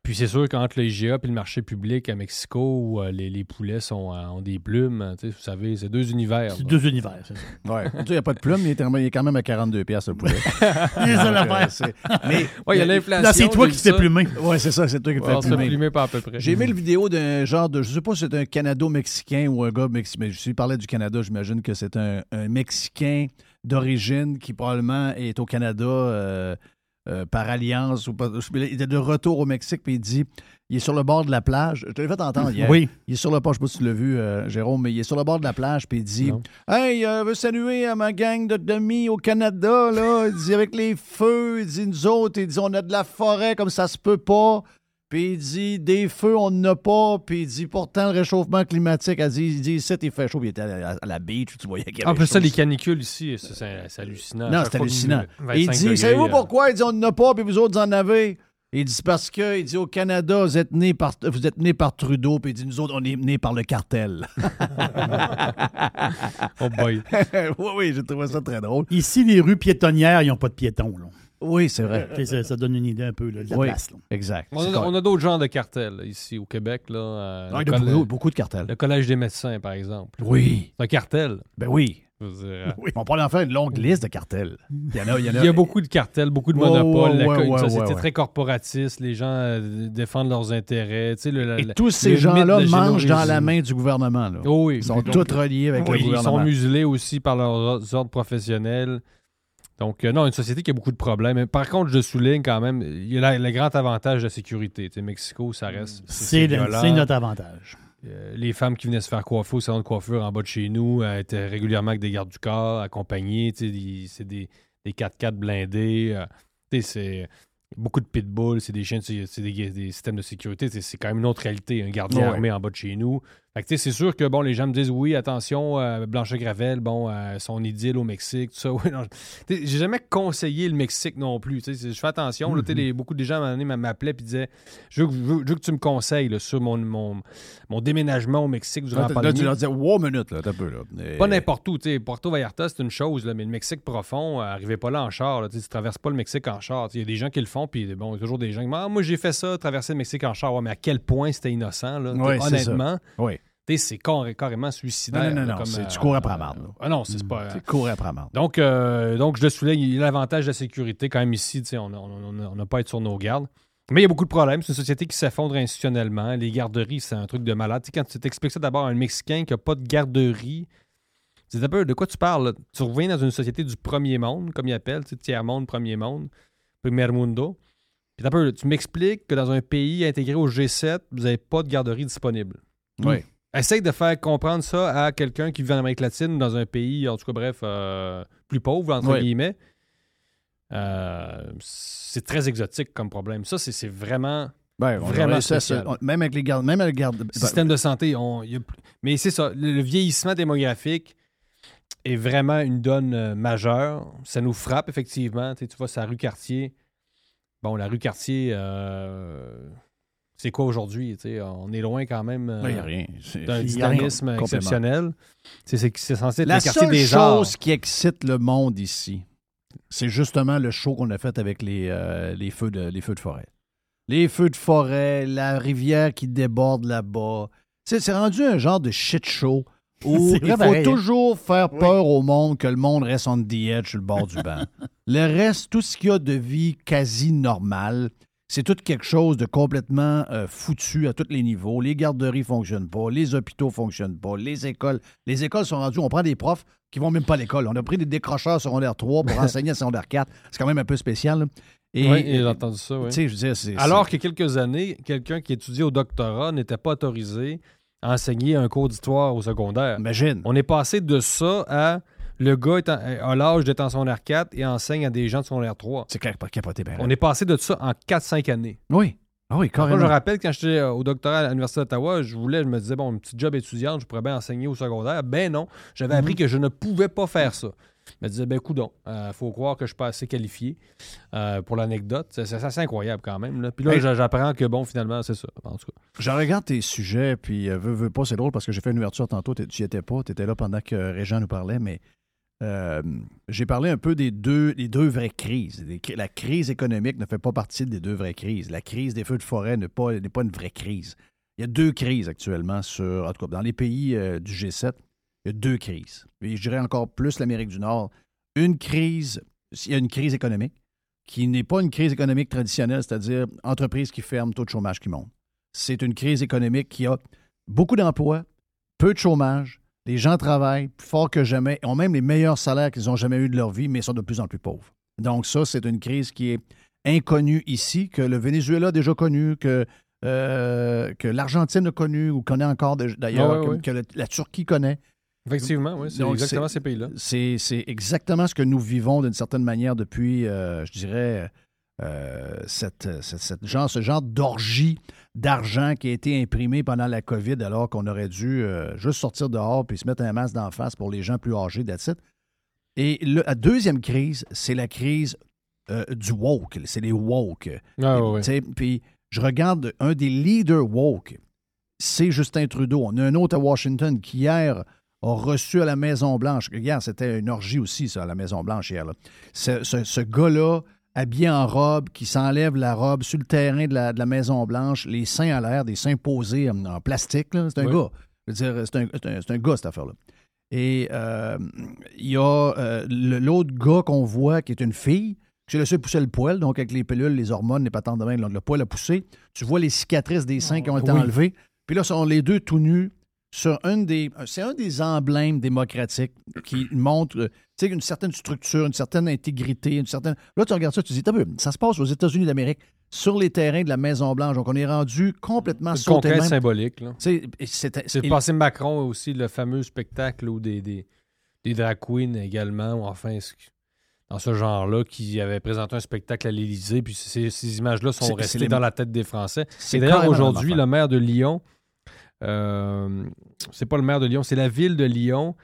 Puis c'est sûr qu'entre le IGA et le marché public à Mexico, où euh, les, les poulets sont, euh, ont des plumes, tu sais, vous savez, c'est deux univers. C'est deux univers. c'est ça. Ouais. Il n'y a pas de plume, mais il est, il est quand même à 42 pièces le poulet. Donc, affaires. euh, c'est- mais Ouais, il y a l'inflation. Là, c'est toi qui vu te fais ça. plumer. ouais, c'est ça, c'est toi qui te Ouais, fais on pas à peu près. J'ai aimé le vidéo d'un genre de. Je sais pas si c'est un Canado-Mexicain ou un gars mexicain. Mais je parlais du Canada, j'imagine que c'est un, un Mexicain d'origine qui probablement est au Canada euh, euh, par alliance. Ou pas, il était de retour au Mexique, puis il dit il est sur le bord de la plage. Je te l'ai fait entendre hier. Oui. Il est sur le bord, je sais pas si tu l'as vu, euh, Jérôme, mais il est sur le bord de la plage, puis il dit Non. Hey, euh, veux saluer à ma gang de demi au Canada, là. Il dit avec les feux, il dit nous autres, il dit on a de la forêt comme ça se peut pas. Puis il dit des feux, on n'en a pas. Puis il dit pourtant le réchauffement climatique, elle dit, il dit ici, il fait chaud. Puis il était à la, à la beach, tu voyais qu'il y En avait plus, ça, les canicules ici, c'est- hallucinant. Non, c'est hallucinant. il 25 dit, savez-vous euh, pourquoi? Il dit, on n'en a pas, puis vous autres, vous en avez? Il dit, parce que, il dit, au Canada, vous êtes nés par, vous êtes nés par Trudeau, puis il dit, nous autres, on est nés par le cartel. Oh boy. oui, oui, j'ai trouvé ça très drôle. Ici, les rues piétonnières, ils n'ont pas de piétons. là. Oui, c'est vrai. Ça, ça donne une idée un peu là, de la Oui. place. là. Exact. On a, correct. on a d'autres genres de cartels ici au Québec. Là, euh, Ah, le, il y a beaucoup, beaucoup de cartels. le Collège des médecins, par exemple. Oui. C'est un cartel. Ben oui. Dire, euh, On pourrait en faire une longue liste de cartels. Il y en a, il y en a. Il y a beaucoup de cartels, beaucoup de monopoles, ouais, la- ouais, une ouais, société ouais, ouais. très corporatiste, les gens euh, défendent leurs intérêts. Tu sais, le- la- Et tous ces gens-là mangent dans la main du gouvernement. Là. Oh oui. Ils sont tous reliés avec oui, le ils sont gouvernement. muselés aussi par leurs ordres professionnels. Donc, euh, non, une société qui a beaucoup de problèmes. Par contre, je souligne quand même, il y a le grand avantage de la sécurité. Tu sais, Mexico, ça reste. C'est notre avantage. Euh, les femmes qui venaient se faire coiffer au salon de coiffure en bas de chez nous euh, étaient régulièrement avec des gardes du corps, accompagnés. tu sais, C'est des, des 4x4 blindés. tu sais, c'est beaucoup de pitbulls, c'est des chiens, c'est des, des systèmes de sécurité. tu sais, C'est quand même une autre réalité, un gardien Ouais. armé en bas de chez nous. C'est sûr que bon, les gens me disent oui, attention, euh, Blanchet-Gravel, bon, euh, son idylle au Mexique, tout ça. Oui, J'ai jamais conseillé le Mexique non plus. Je fais attention. Mm-hmm. les- beaucoup de gens à un moment donné m'appelaient et disaient je veux, que- je veux- je veux que tu me conseilles là, sur mon, mon, mon déménagement au Mexique durant Là, la t- là, pandémie. tu leur dis, wow, minute, là, t'as peu, là. Et- Pas n'importe où. Puerto Vallarta, c'est une chose, là, mais le Mexique profond, euh, arrivez pas là en char. Là, tu traverses pas le Mexique en char. Il y a des gens qui le font, puis bon, il y a toujours des gens qui disent Ah, Moi, j'ai fait ça, traverser le Mexique en char. Ouais, mais à quel point c'était innocent, là, honnêtement. Oui. C'est carré- carrément suicidaire. Non, non, non, là, non, comme, c'est- tu euh, cours après la marde. Ah non, c'est pas. Tu cours après la marde. Donc, euh, donc, je le souligne, il y a l'avantage de la sécurité quand même ici. On n'a on, on- on n'a pas à être sur nos gardes. Mais il y a beaucoup de problèmes. C'est une société qui s'effondre institutionnellement. Les garderies, c'est un truc de malade. Tu sais, quand tu t'expliques ça d'abord à un Mexicain qui n'a pas de garderie, c'est un peu de quoi tu parles. là? Tu reviens dans une société du premier monde, comme ils appellent, tu sais, tiers-monde, premier monde, primer mundo. Puis t'as peu, tu m'expliques que dans un pays intégré au G7, vous n'avez pas de garderie disponible. Oui. Essaye de faire comprendre ça à quelqu'un qui vit en Amérique latine dans un pays, en tout cas, bref, euh, plus pauvre, entre guillemets. Euh, c'est très exotique comme problème. Ça, c'est vraiment. Ben, on Vraiment ça, spécial. ça, même avec les gardes. Même avec les gardes. ben, Système de santé, on, y a mais c'est ça. Le, le vieillissement démographique est vraiment une donne euh, majeure. Ça nous frappe, effectivement. Tu, sais, tu vois, c'est la rue Cartier. Bon, la rue Cartier, euh, c'est quoi aujourd'hui? On est loin quand même euh, ben, d'un dynamisme exceptionnel. C'est censé être La seule des arts. chose qui excite le monde ici, c'est justement le show qu'on a fait avec les, euh, les, feux de, les feux de forêt. Les feux de forêt, la rivière qui déborde là-bas. C'est rendu un genre de shit show où il faut pareil, toujours faire peur au monde que le monde reste on the edge sur le bord du banc. Le reste, tout ce qu'il y a de vie quasi normale, c'est tout quelque chose de complètement euh, foutu à tous les niveaux. Les garderies fonctionnent pas, les hôpitaux fonctionnent pas, les écoles. Les écoles sont rendues, on prend des profs qui vont même pas à l'école. On a pris des décrocheurs secondaire 3 pour enseigner à secondaire 4. C'est quand même un peu spécial. là. Et, Oui, j'ai entendu ça, oui. je dire, c'est... Alors que quelques années, quelqu'un qui étudiait au doctorat n'était pas autorisé à enseigner un cours d'histoire au secondaire. Imagine. On est passé de ça à le gars est en- a l'âge d'être en secondaire 4 et enseigne à des gens de secondaire 3. C'est cap- capoté, ben. On est passé de ça en 4-5 années. Oui. Ah oui, Moi, carrément. je me rappelle quand j'étais euh, au doctorat à l'Université d'Ottawa, je voulais, je me disais, bon, un petit job étudiante, je pourrais bien enseigner au secondaire. Ben non, j'avais Mhm. appris que je ne pouvais pas faire ça. Je me disais, ben coudon, il faut croire que je suis pas assez qualifié euh, pour l'anecdote. C'est c'est assez incroyable quand même. là. Puis là, Hey. j'apprends que, bon, finalement, c'est ça. En tout cas. Je regarde tes sujets, puis euh, veux, veux pas, c'est drôle parce que j'ai fait une ouverture tantôt, tu n'y étais pas, tu étais là pendant que Régent nous parlait, mais euh, j'ai parlé un peu des deux, deux vraies crises. La crise économique ne fait pas partie des deux vraies crises. La crise des feux de forêt n'est pas, pas une vraie crise. Il y a deux crises actuellement sur, en tout cas, dans les pays euh, du G7, il y a deux crises. Et je dirais encore plus l'Amérique du Nord. Une crise, il y a une crise économique qui n'est pas une crise économique traditionnelle, c'est-à-dire entreprise qui ferme, taux de chômage qui monte. C'est une crise économique qui a beaucoup d'emplois, peu de chômage, les gens travaillent plus fort que jamais, ont même les meilleurs salaires qu'ils ont jamais eu de leur vie, mais sont de plus en plus pauvres. Donc ça, c'est une crise qui est inconnue ici, que le Venezuela a déjà connu, que, euh, que l'Argentine a connu, ou connaît encore d'ailleurs, Ah ouais, que, la Turquie connaît. Effectivement, oui, c'est exactement ces pays-là. C'est c'est exactement ce que nous vivons d'une certaine manière depuis, euh, je dirais, euh, cette, cette- cette genre, ce genre d'orgie d'argent qui a été imprimé pendant la COVID alors qu'on aurait dû euh, juste sortir dehors puis se mettre un masque d'en face pour les gens plus âgés, that's it. Et le- la deuxième crise, c'est la crise euh, du woke. C'est les woke. Ah, Puis je regarde un des leaders woke, c'est Justin Trudeau. On a un autre à Washington qui hier a reçu à la Maison-Blanche. Hier, c'était une orgie aussi, ça, à la Maison-Blanche hier. là. Ce, ce- ce gars-là, habillé en robe, qui s'enlève la robe sur le terrain de la, de la Maison-Blanche, les seins à l'air, des seins posés en, en plastique. C'est un Oui. gars. Je veux dire, c'est un, c'est un- c'est un gars, cette affaire-là. Et euh, il y a euh, l'autre gars qu'on voit qui est une fille. J'ai laissé pousser le poil, donc avec les pilules, les hormones, les patentes de main, le poil a poussé. Tu vois les cicatrices des seins qui ont été Oui. enlevées. Puis là, sont les deux tout nus sur une des. C'est un des emblèmes démocratiques qui montre euh, une certaine structure, une certaine intégrité, une certaine. Là, tu regardes ça, tu te dis, T'as vu, ça se passe aux États-Unis d'Amérique, sur les terrains de la Maison-Blanche. Donc, on est rendu complètement C'est une sauté de conquête même. symbolique. C'est passé Macron aussi, le fameux spectacle où des, des, des drag queens également, ou enfin, dans ce genre-là, qui avait présenté un spectacle à l'Élysée, puis ces, ces images-là sont restées les- dans la tête des Français. c'est Et d'ailleurs, aujourd'hui, le maire de Lyon, euh, c'est pas le maire de Lyon, c'est la ville de Lyon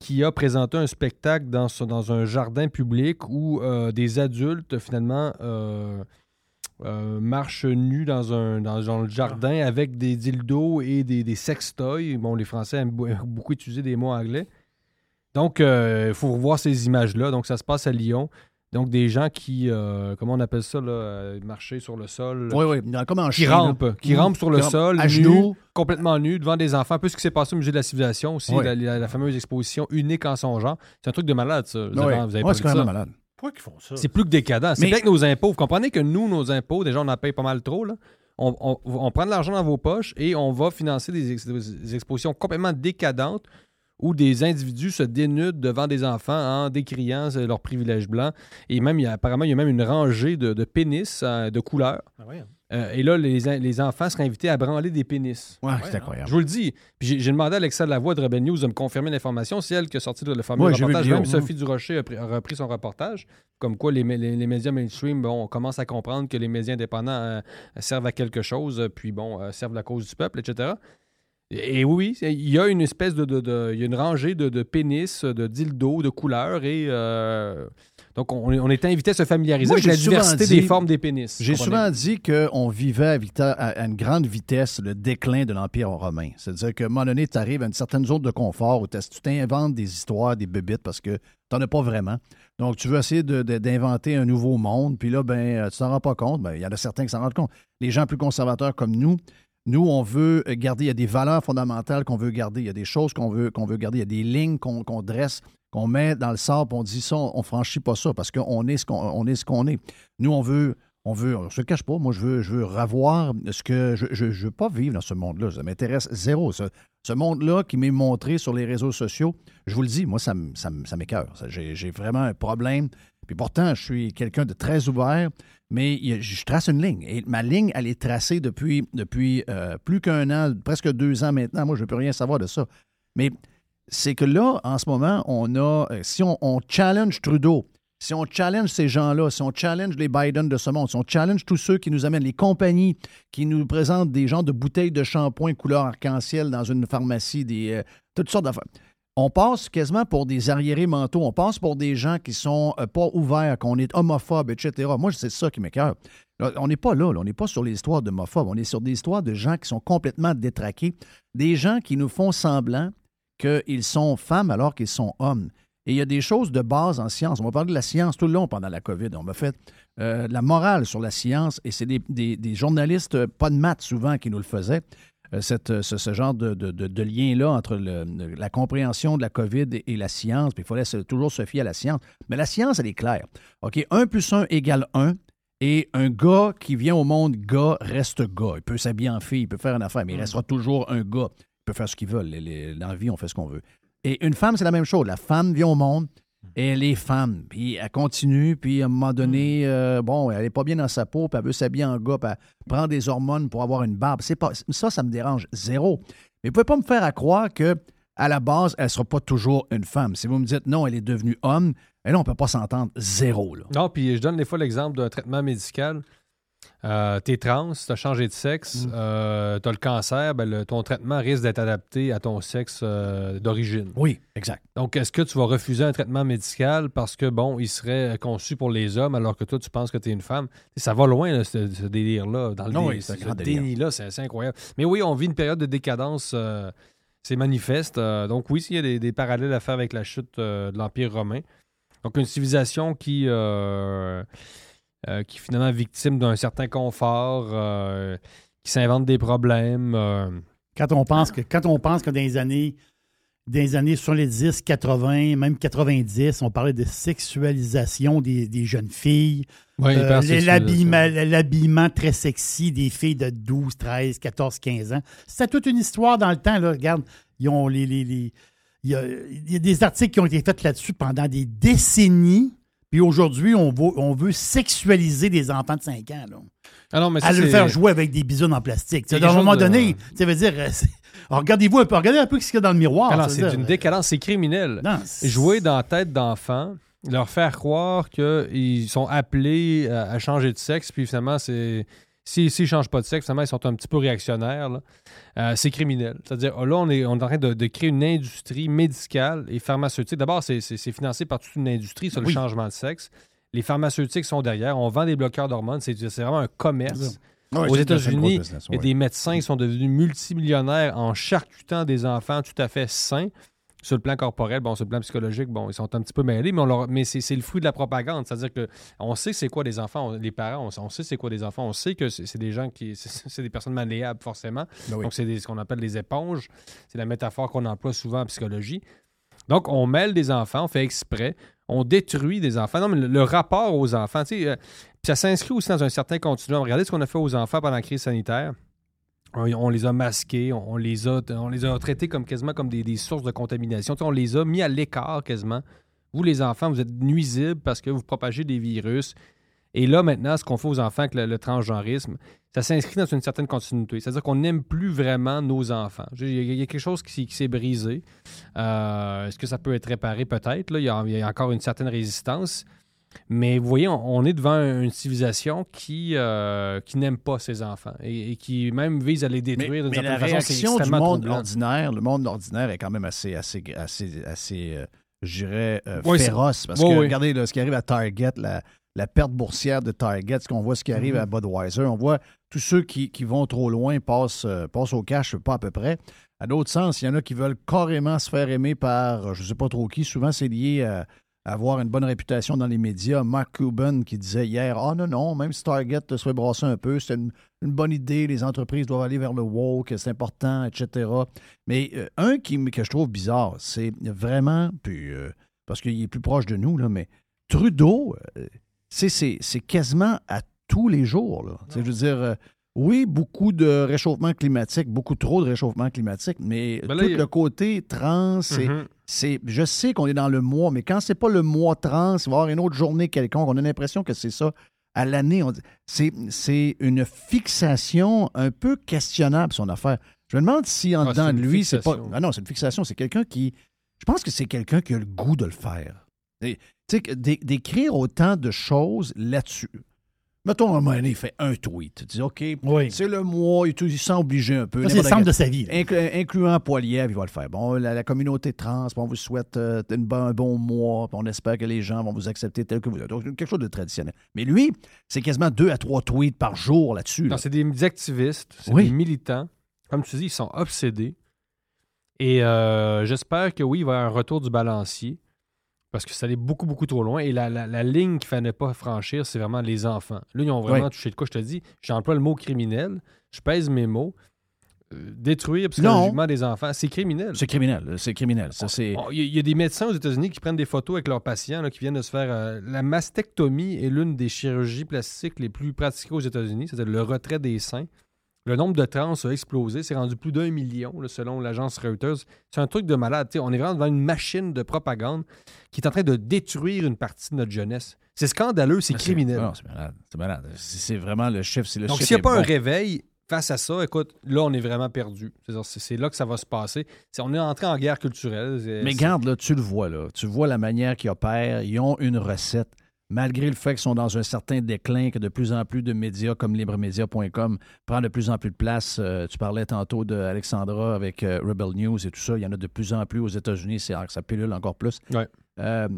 qui a présenté un spectacle dans, un jardin public où euh, des adultes, finalement, euh, euh, marchent nus dans, un, dans, dans le jardin avec des dildos et des, des sextoys. Bon, les Français aiment beaucoup utiliser des mots anglais. Donc, il faut revoir ces images-là. Donc, ça se passe à Lyon. Donc, des gens qui, euh, comment on appelle ça, là, euh, marcher sur le sol, Oui, oui, comme en qui là. rampent, qui Mm. rampent sur le sol, à nus, genoux. complètement nus, devant des enfants. Un peu ce qui s'est passé au Musée de la Civilisation aussi, Oui. la, la- la fameuse exposition unique en son genre. C'est un truc de malade, ça. Vous Oui. avez, vous avez Ouais, pas c'est quand ça? même malade. Pourquoi ils font ça? C'est plus que décadent. C'est bien que nos impôts, vous comprenez que nous, nos impôts, déjà, on en paye pas mal trop. Là. On, on- on prend de l'argent dans vos poches et on va financer des, ex- des expositions complètement décadentes où des individus se dénudent devant des enfants en décriant euh, leurs privilèges blancs. Et même, il y a, apparemment, il y a même une rangée de, de pénis euh, de couleurs. Ah ouais. Euh, et là, les, les enfants seraient invités à branler des pénis. Ouais, Ouais, c'est incroyable. Je vous le dis. Puis j'ai demandé à Alexa Lavoie de Rebel News de me confirmer l'information. C'est elle qui a sorti le fameux Ouais, reportage. Même. Sophie Durocher a, pris- a repris son reportage. Comme quoi, les, les- les médias mainstream, bon, on commence à comprendre que les médias indépendants euh, servent à quelque chose, puis bon, euh, servent la cause du peuple, etc. Et, oui, il y a une espèce de. de- de- il y a une rangée de, de pénis, de dildos, de couleurs. Et euh, donc, on, on était invité à se familiariser Moi, avec j'ai la souvent diversité dit- des formes des pénis. J'ai souvent dit qu'on vivait à, une grande vitesse le déclin de l'Empire romain. C'est-à-dire qu'à un moment donné, tu arrives à une certaine zone de confort où tu t'inventes des histoires, des bébites, parce que tu n'en as pas vraiment. Donc, tu veux essayer d'inventer un nouveau monde, puis là, ben, euh, tu t'en rends pas compte. Ben, Il y en a certains qui s'en rendent compte. Les gens plus conservateurs comme nous, nous, on veut garder, il y a des valeurs fondamentales qu'on veut garder, il y a des choses qu'on veut, qu'on veut garder, il y a des lignes qu'on dresse, qu'on met dans le sable, on dit ça, on, on franchit pas ça parce qu'on est ce qu'on on est. Est. Nous, on veut, on veut, on se cache pas, moi, je veux, je veux revoir ce que. Je, je, je veux pas vivre dans ce monde-là. Ça m'intéresse zéro. Ce, ce monde-là qui m'est montré sur les réseaux sociaux, je vous le dis, moi, ça, ça, ça m'écœure. J'ai vraiment un problème. Puis pourtant, je suis quelqu'un de très ouvert, mais je trace une ligne. Et ma ligne, elle est tracée depuis, depuis euh, plus qu'un an, presque deux ans maintenant. Moi, je ne plus rien savoir de ça. Mais c'est que là, en ce moment, on a, euh, si on, on challenge Trudeau, si on challenge ces gens-là, si on challenge les Biden de ce monde, si on challenge tous ceux qui nous amènent, les compagnies qui nous présentent des gens de bouteilles de shampoing couleur arc-en-ciel dans une pharmacie, des, euh, toutes sortes d'affaires. On passe quasiment pour des arriérés mentaux. On passe pour des gens qui sont euh, pas ouverts, qu'on est homophobe, etc. Moi, c'est ça qui m'écœure. On n'est pas là, on n'est pas sur les histoires d'homophobes. On est sur des histoires de gens qui sont complètement détraqués, des gens qui nous font semblant qu'ils sont femmes alors qu'ils sont hommes. Et il y a des choses de base en science. On va parler de la science tout le long pendant la COVID. On m'a fait euh, la morale sur la science et c'est des journalistes, euh, pas de maths souvent, qui nous le faisaient. Euh, cette, euh, ce, ce genre de, de- de- de lien-là entre le- la compréhension de la COVID et, et la science. Puis il fallait se- toujours se fier à la science. Mais la science, elle est claire. OK, 1 plus 1 égale 1. Et un gars qui vient au monde gars reste gars. Il peut s'habiller en fille, il peut faire une affaire, mais il restera toujours un gars. Il peut faire ce qu'il veut. Les- les- Dans la vie, on fait ce qu'on veut. Et une femme, c'est la même chose. La femme vient au monde et elle est femme. Puis elle continue, puis à un moment donné, euh, bon, elle n'est pas bien dans sa peau, puis elle veut s'habiller en gars, puis elle prend des hormones pour avoir une barbe. C'est pas, ça, ça me dérange zéro. Mais vous pouvez pas me faire à croire que à la base, elle ne sera pas toujours une femme. Si vous me dites non, elle est devenue homme, et là, on ne peut pas s'entendre zéro. Là. Non, puis je donne des fois l'exemple d'un traitement médical. Euh, t'es trans, t'as changé de sexe, Mm. euh, t'as le cancer, ben le- ton traitement risque d'être adapté à ton sexe euh, d'origine. Oui, exact. Donc, est-ce que tu vas refuser un traitement médical parce que, bon, il serait conçu pour les hommes alors que toi, tu penses que tu es une femme? Ça va loin, là, ce, ce délire-là. Dans le Non, dé- oui, ce déni-là, c'est assez incroyable. Mais oui, on vit une période de décadence. c'est manifeste. Donc, oui, il y a des, des parallèles à faire avec la chute de l'Empire romain. Donc, une civilisation qui, euh, qui est finalement victime d'un certain confort, euh, qui s'invente des problèmes. euh, Quand on pense que, quand on pense que dans les années, dans les années 70, 80, même 90, on parlait de sexualisation des, des jeunes filles. Ouais, l'habillement, l'habillement très sexy des filles de 12, 13, 14, 15 ans. C'était toute une histoire dans le temps. Là. Regarde, ils ont les, les- les- il, y a, il y a des articles qui ont été faits là-dessus pendant des décennies. Puis aujourd'hui, on veut, on veut sexualiser des enfants de 5 ans. Là. Ah non, mais ça, à le faire jouer avec des bisounes en plastique. À un moment de- donné, ça veut dire. euh, regardez-vous un peu, regardez un peu ce qu'il y a dans le miroir. Ah c'est euh, décadence, c'est criminel. non, Jouer dans la tête d'enfants, leur faire croire qu'ils sont appelés à changer de sexe, puis finalement, c'est. S'ils ne changent pas de sexe, finalement, ils sont un petit peu réactionnaires. là. Euh, c'est criminel. C'est-à-dire, là, on est, on est en train de, de créer une industrie médicale et pharmaceutique. D'abord, c'est- financé par toute une industrie sur le Oui. changement de sexe. Les pharmaceutiques sont derrière. On vend des bloqueurs d'hormones. C'est vraiment un commerce. Ouais, Aux États-Unis, il y a ouais. des médecins qui sont devenus multimillionnaires en charcutant des enfants tout à fait sains. Sur le plan corporel, bon, sur le plan psychologique, bon, ils sont un petit peu mêlés, mais, on leur- mais c'est c'est le fruit de la propagande. C'est-à-dire que on sait c'est quoi des enfants, on- les parents, on, sait c'est quoi des enfants, on sait que c'est des gens qui. c'est- des personnes malléables, forcément. Ben oui. Donc, c'est ce qu'on appelle des éponges. C'est la métaphore qu'on emploie souvent en psychologie. Donc, on mêle des enfants, on fait exprès, on détruit des enfants. Non, mais le, le rapport aux enfants, tu sais, euh, ça s'inscrit aussi dans un certain continuum. Regardez ce qu'on a fait aux enfants pendant la crise sanitaire. On, les a masqués, on, les a, traités comme quasiment comme des, sources de contamination. On les a mis à l'écart quasiment. Vous, les enfants, vous êtes nuisibles parce que vous propagez des virus. Et là, maintenant, ce qu'on fait aux enfants avec le, transgenrisme, ça s'inscrit dans une certaine continuité. C'est-à-dire qu'on n'aime plus vraiment nos enfants. Il y, a- quelque chose qui, s'est brisé. Euh, Est-ce que ça peut être réparé? Peut-être. il y a encore une certaine résistance. Mais vous voyez, on, on est devant une civilisation qui, euh, qui n'aime pas ses enfants et, et qui même vise à les Mais, détruire d'une mais la certaine façon. C'est réaction du monde troublant. ordinaire, le monde ordinaire est quand même assez, assez, assez, assez euh, je dirais, euh, Oui, féroce. Parce Oui, que oui. regardez là, ce qui arrive à Target, la, la perte boursière de Target, ce qu'on voit, ce qui arrive Mhm. à Budweiser, on voit tous ceux qui, qui vont trop loin passent, passent au cash, pas à peu près. À d'autres sens, il y en a qui veulent carrément se faire aimer par, je ne sais pas trop qui, souvent c'est lié à avoir une bonne réputation dans les médias. Mark Cuban qui disait hier, ah non, non, même si Target se fait brasser un peu, c'est une, bonne idée, les entreprises doivent aller vers le woke, c'est important, etc. Mais euh, un qui, que je trouve bizarre, c'est vraiment, puis, euh, parce qu'il est plus proche de nous, là, mais Trudeau, euh, c'est, quasiment à tous les jours. Je veux dire, euh, oui, beaucoup de réchauffement climatique, beaucoup trop de réchauffement climatique, mais Ben là, tout il le côté trans, c'est, Mhm. c'est- je sais qu'on est dans le mois, mais quand c'est pas le mois trans, il va y avoir une autre journée quelconque. On a l'impression que c'est ça à l'année. On dit- C'est, une fixation un peu questionnable, son affaire. Je me demande si en Ah, dedans de lui, c'est pas. Ah non, c'est une fixation. C'est quelqu'un qui. Je pense que c'est quelqu'un qui a le goût de le faire. Tu sais, d'écrire autant de choses là-dessus. Mettons, un moment donné, il fait un tweet. Tu dis, OK, Oui. c'est le mois, il, il sent obligé un peu. Ça, c'est le centre de sa vie. incluant Poiliev, il va le faire. Bon, la, la communauté trans, on vous souhaite euh, une bon- un bon mois, puis on espère que les gens vont vous accepter tel que vous êtes. Donc, quelque chose de traditionnel. Mais lui, c'est quasiment deux à trois tweets par jour là-dessus. là. Non, c'est des activistes, c'est Oui. des militants. Comme tu dis, ils sont obsédés. Et euh, j'espère que oui, il va y avoir un retour du balancier. Parce que ça allait beaucoup, beaucoup trop loin. Et la, la, la ligne qu'il ne fallait pas franchir, c'est vraiment les enfants. Là, ils ont vraiment Oui. touché de quoi. Je te dis, j'emploie le mot criminel. Je pèse mes mots. Euh, détruire Non. psychologiquement des enfants, c'est criminel. C'est criminel. C'est criminel. Oh, Il y, a- il y a des médecins aux États-Unis qui prennent des photos avec leurs patients là, qui viennent de se faire. euh, la mastectomie est l'une des chirurgies plastiques les plus pratiquées aux États-Unis, c'est-à-dire le retrait des seins. Le nombre de trans a explosé, c'est rendu plus d'un million là, selon l'agence Reuters. C'est un truc de malade. on est vraiment devant une machine de propagande qui est en train de détruire une partie de notre jeunesse. C'est scandaleux, c'est Ah, criminel. Non, c'est malade. C'est malade. C'est vraiment le. C'est le Donc, s'il n'y a pas un réveil face à ça, écoute, là, on est vraiment perdu. C'est là que ça va se passer. On est entré en guerre culturelle. Mais garde, là, tu le vois, là. Tu vois la manière qu'ils opèrent. Ils ont une recette. Malgré le fait qu'ils sont dans un certain déclin, que de plus en plus de médias comme libremedia.com prend de plus en plus de place. Euh, tu parlais tantôt d'Alexandra avec euh, Rebel News et tout ça. Il y en a de plus en plus aux États-Unis. C'est ça pilule encore plus. Ouais. Euh,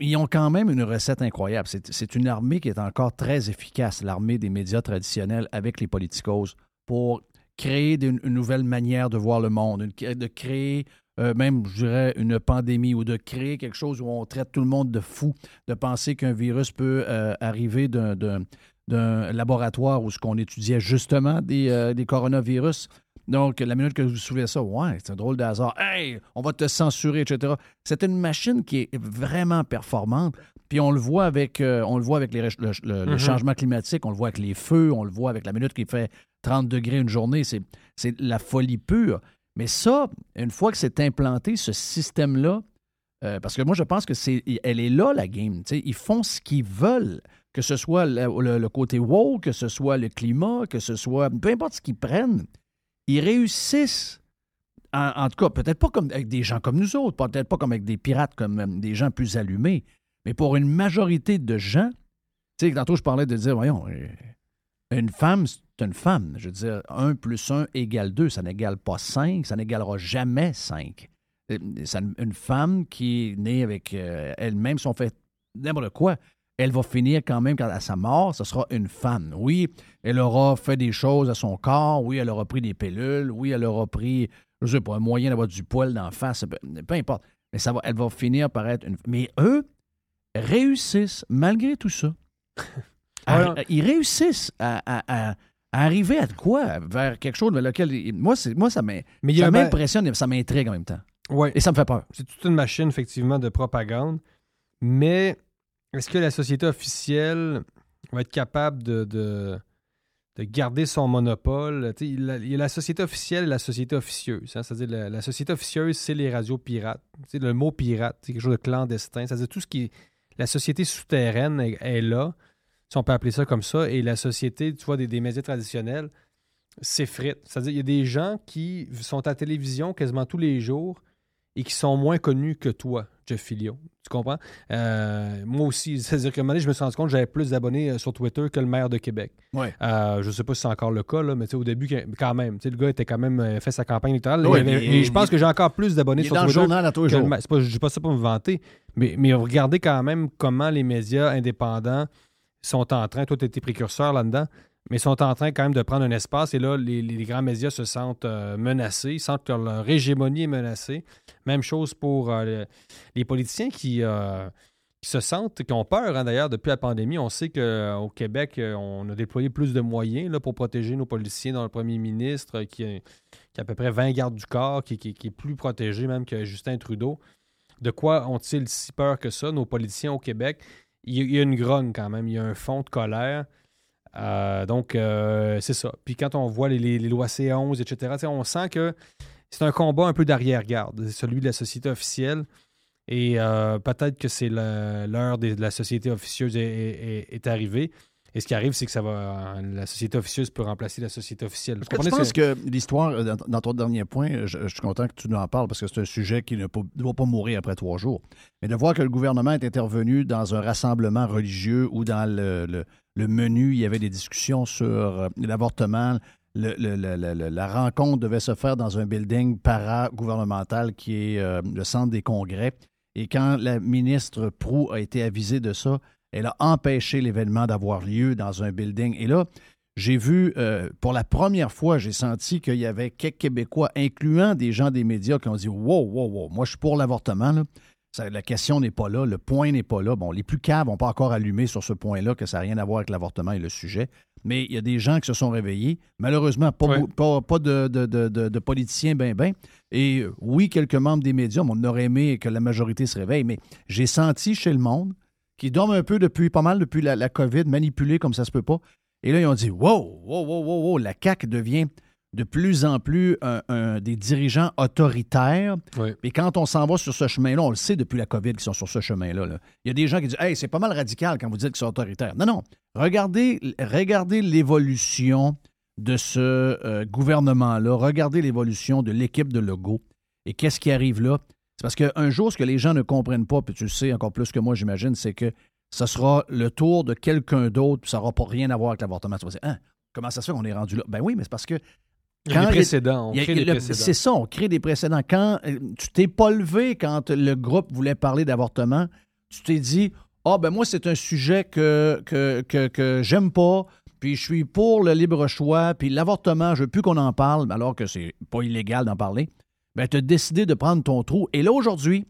ils ont quand même une recette incroyable. C'est une armée qui est encore très efficace, l'armée des médias traditionnels avec les politicos, pour créer une nouvelle manière de voir le monde, une- de créer euh, même, je dirais, une pandémie ou de créer quelque chose où on traite tout le monde de fou, de penser qu'un virus peut euh, arriver d'un- laboratoire où ce qu'on étudiait justement des, euh, des coronavirus. Donc, la minute que vous soulevez ça, ouais, c'est un drôle de hasard. Hey, on va te censurer, etc. C'est une machine qui est vraiment performante. Puis on le voit avec, on le voit avec les le, Mhm. changement climatique, on le voit avec les feux, on le voit avec la minute qui fait 30 degrés une journée. C'est c'est la folie pure. Mais ça, une fois que c'est implanté, ce système-là, euh, parce que moi, je pense que c'est, elle est là, la game. tu sais. Ils font ce qu'ils veulent, que ce soit le, côté woke, que ce soit le climat, que ce soit. Peu importe ce qu'ils prennent, ils réussissent. En, tout cas, peut-être pas avec des gens comme nous autres, peut-être pas comme avec des pirates, comme euh, des gens plus allumés, mais pour une majorité de gens, tu sais, tantôt je parlais de dire, voyons, euh, une femme, une femme. Je veux dire, 1 plus 1 égale 2, ça n'égale pas 5, ça n'égalera jamais 5. Euh, ça- Une femme qui est née avec euh, elle-même, si on fait n'importe quoi, elle va finir quand même, quand à sa mort, ce sera une femme. Oui, elle aura fait des choses à son corps, oui, elle aura pris des pilules, oui, elle aura pris, je sais pas, un moyen d'avoir du poil d'en face, peu, peu importe. Mais ça va, elle va finir par être une Mais eux réussissent, malgré tout ça. Ouais. ils réussissent à, à- à- à arriver à de quoi? Vers quelque chose vers lequel. Moi, c'est, moi ça, m'impressionne et ça m'intrigue en même temps. Ouais. Et ça me fait peur. C'est toute une machine, effectivement, de propagande. Mais est-ce que la société officielle va être capable de, de, de garder son monopole? Il y a- la société officielle et la société officieuse. hein. C'est-à-dire, la, la société officieuse, c'est les radios pirates. Le mot pirate, c'est quelque chose de clandestin. C'est-à-dire, tout ce qui est. La société souterraine est, est là, si on peut appeler ça comme ça, et la société, tu vois, des, des médias traditionnels s'effrite. C'est-à-dire, il y a des gens qui sont à la télévision quasiment tous les jours et qui sont moins connus que toi, Jeff Filio. Tu comprends? Euh, moi aussi, c'est-à-dire qu'à un moment donné, je me suis rendu compte que j'avais plus d'abonnés euh, sur Twitter que le maire de Québec. Ouais. Euh, je sais pas si c'est encore le cas, là, mais au début, quand même, le gars était quand même fait sa campagne électorale. Avait- et je pense que j'ai encore plus d'abonnés sur dans le journal à tous les que le jours. pas, je dis pas ça pour me vanter, mais, mais regardez quand même comment les médias indépendants sont en train, toi tu étais précurseur là-dedans, mais sont en train quand même de prendre un espace et là, les, grands médias se sentent euh, menacés, sentent que leur hégémonie est menacée. Même chose pour euh, le- les politiciens qui, euh, qui se sentent, qui ont peur hein, d'ailleurs depuis la pandémie. On sait qu'au Québec, euh, on a déployé plus de moyens là, pour protéger nos policiers dans le premier ministre qui, a- à peu près 20 gardes du corps, qui- qui est plus protégé même que Justin Trudeau. De quoi ont-ils si peur que ça, nos politiciens au Québec? Il y a, une grogne quand même, il y a un fond de colère Euh, donc, euh, c'est ça. Puis quand on voit les, lois C11, etc., on sent que c'est un combat un peu d'arrière-garde, celui de la société officielle. Et euh, peut-être que c'est l'heure de la société officieuse est- est arrivée. Et ce qui arrive, c'est que ça va, la société officieuse peut remplacer la société officielle. Est-ce que comprenez? penses que l'histoire, euh, dans, dans ton dernier point, je, je suis content que tu nous en parles parce que c'est un sujet qui ne peut- doit pas mourir après trois jours. Mais de voir que le gouvernement est intervenu dans un rassemblement religieux ou dans le, le- le menu, il y avait des discussions sur euh, l'avortement. Le- la rencontre devait se faire dans un building para-gouvernemental qui est euh, le centre des congrès. Et quand la ministre Prou a été avisée de ça, elle a empêché l'événement d'avoir lieu dans un building. Et là, j'ai vu, euh, pour la première fois, j'ai senti qu'il y avait quelques Québécois, incluant des gens des médias, qui ont dit Wow, wow, wow, moi je suis pour l'avortement. la question n'est pas là, le point n'est pas là. Bon, les plus caves n'ont pas encore allumé sur ce point-là, que ça n'a rien à voir avec l'avortement et le sujet. Mais il y a des gens qui se sont réveillés. Malheureusement, pas, de, de- de- de- de politiciens ben ben. Et euh, oui, quelques membres des médias, mais on aurait aimé que la majorité se réveille. Mais j'ai senti chez le monde, qui dorment un peu depuis, pas mal depuis la, la COVID, manipulés comme ça se peut pas. Et là, ils ont dit Wow, wow, wow, wow, wow, la CAQ devient de plus en plus un- un- des dirigeants autoritaires. Oui. Et quand on s'en va sur ce chemin-là, on le sait depuis la COVID qu'ils sont sur ce chemin-là. là. Il y a des gens qui disent Hey, c'est pas mal radical quand vous dites qu'ils sont autoritaires. Non, non. Regardez, regardez l'évolution de ce euh, gouvernement-là. Regardez l'évolution de l'équipe de Legault. Et qu'est-ce qui arrive là? C'est parce qu'un jour, ce que les gens ne comprennent pas, puis tu le sais encore plus que moi, j'imagine, c'est que ce sera le tour de quelqu'un d'autre, puis ça n'aura pas rien à voir avec l'avortement. Tu vas dire, Hein, comment ça se fait qu'on est rendu là? Ben oui, mais c'est parce que quand les- précédents. On crée des le- précédents. C'est ça, on crée des précédents. Quand euh, tu t'es pas levé quand le groupe voulait parler d'avortement, tu t'es dit Ah, ben moi, c'est un sujet que, que, que, que j'aime pas, puis je suis pour le libre choix, puis l'avortement, je veux plus qu'on en parle, alors que c'est pas illégal d'en parler. Ben, tu as décidé de prendre ton trou. Et là, aujourd'hui,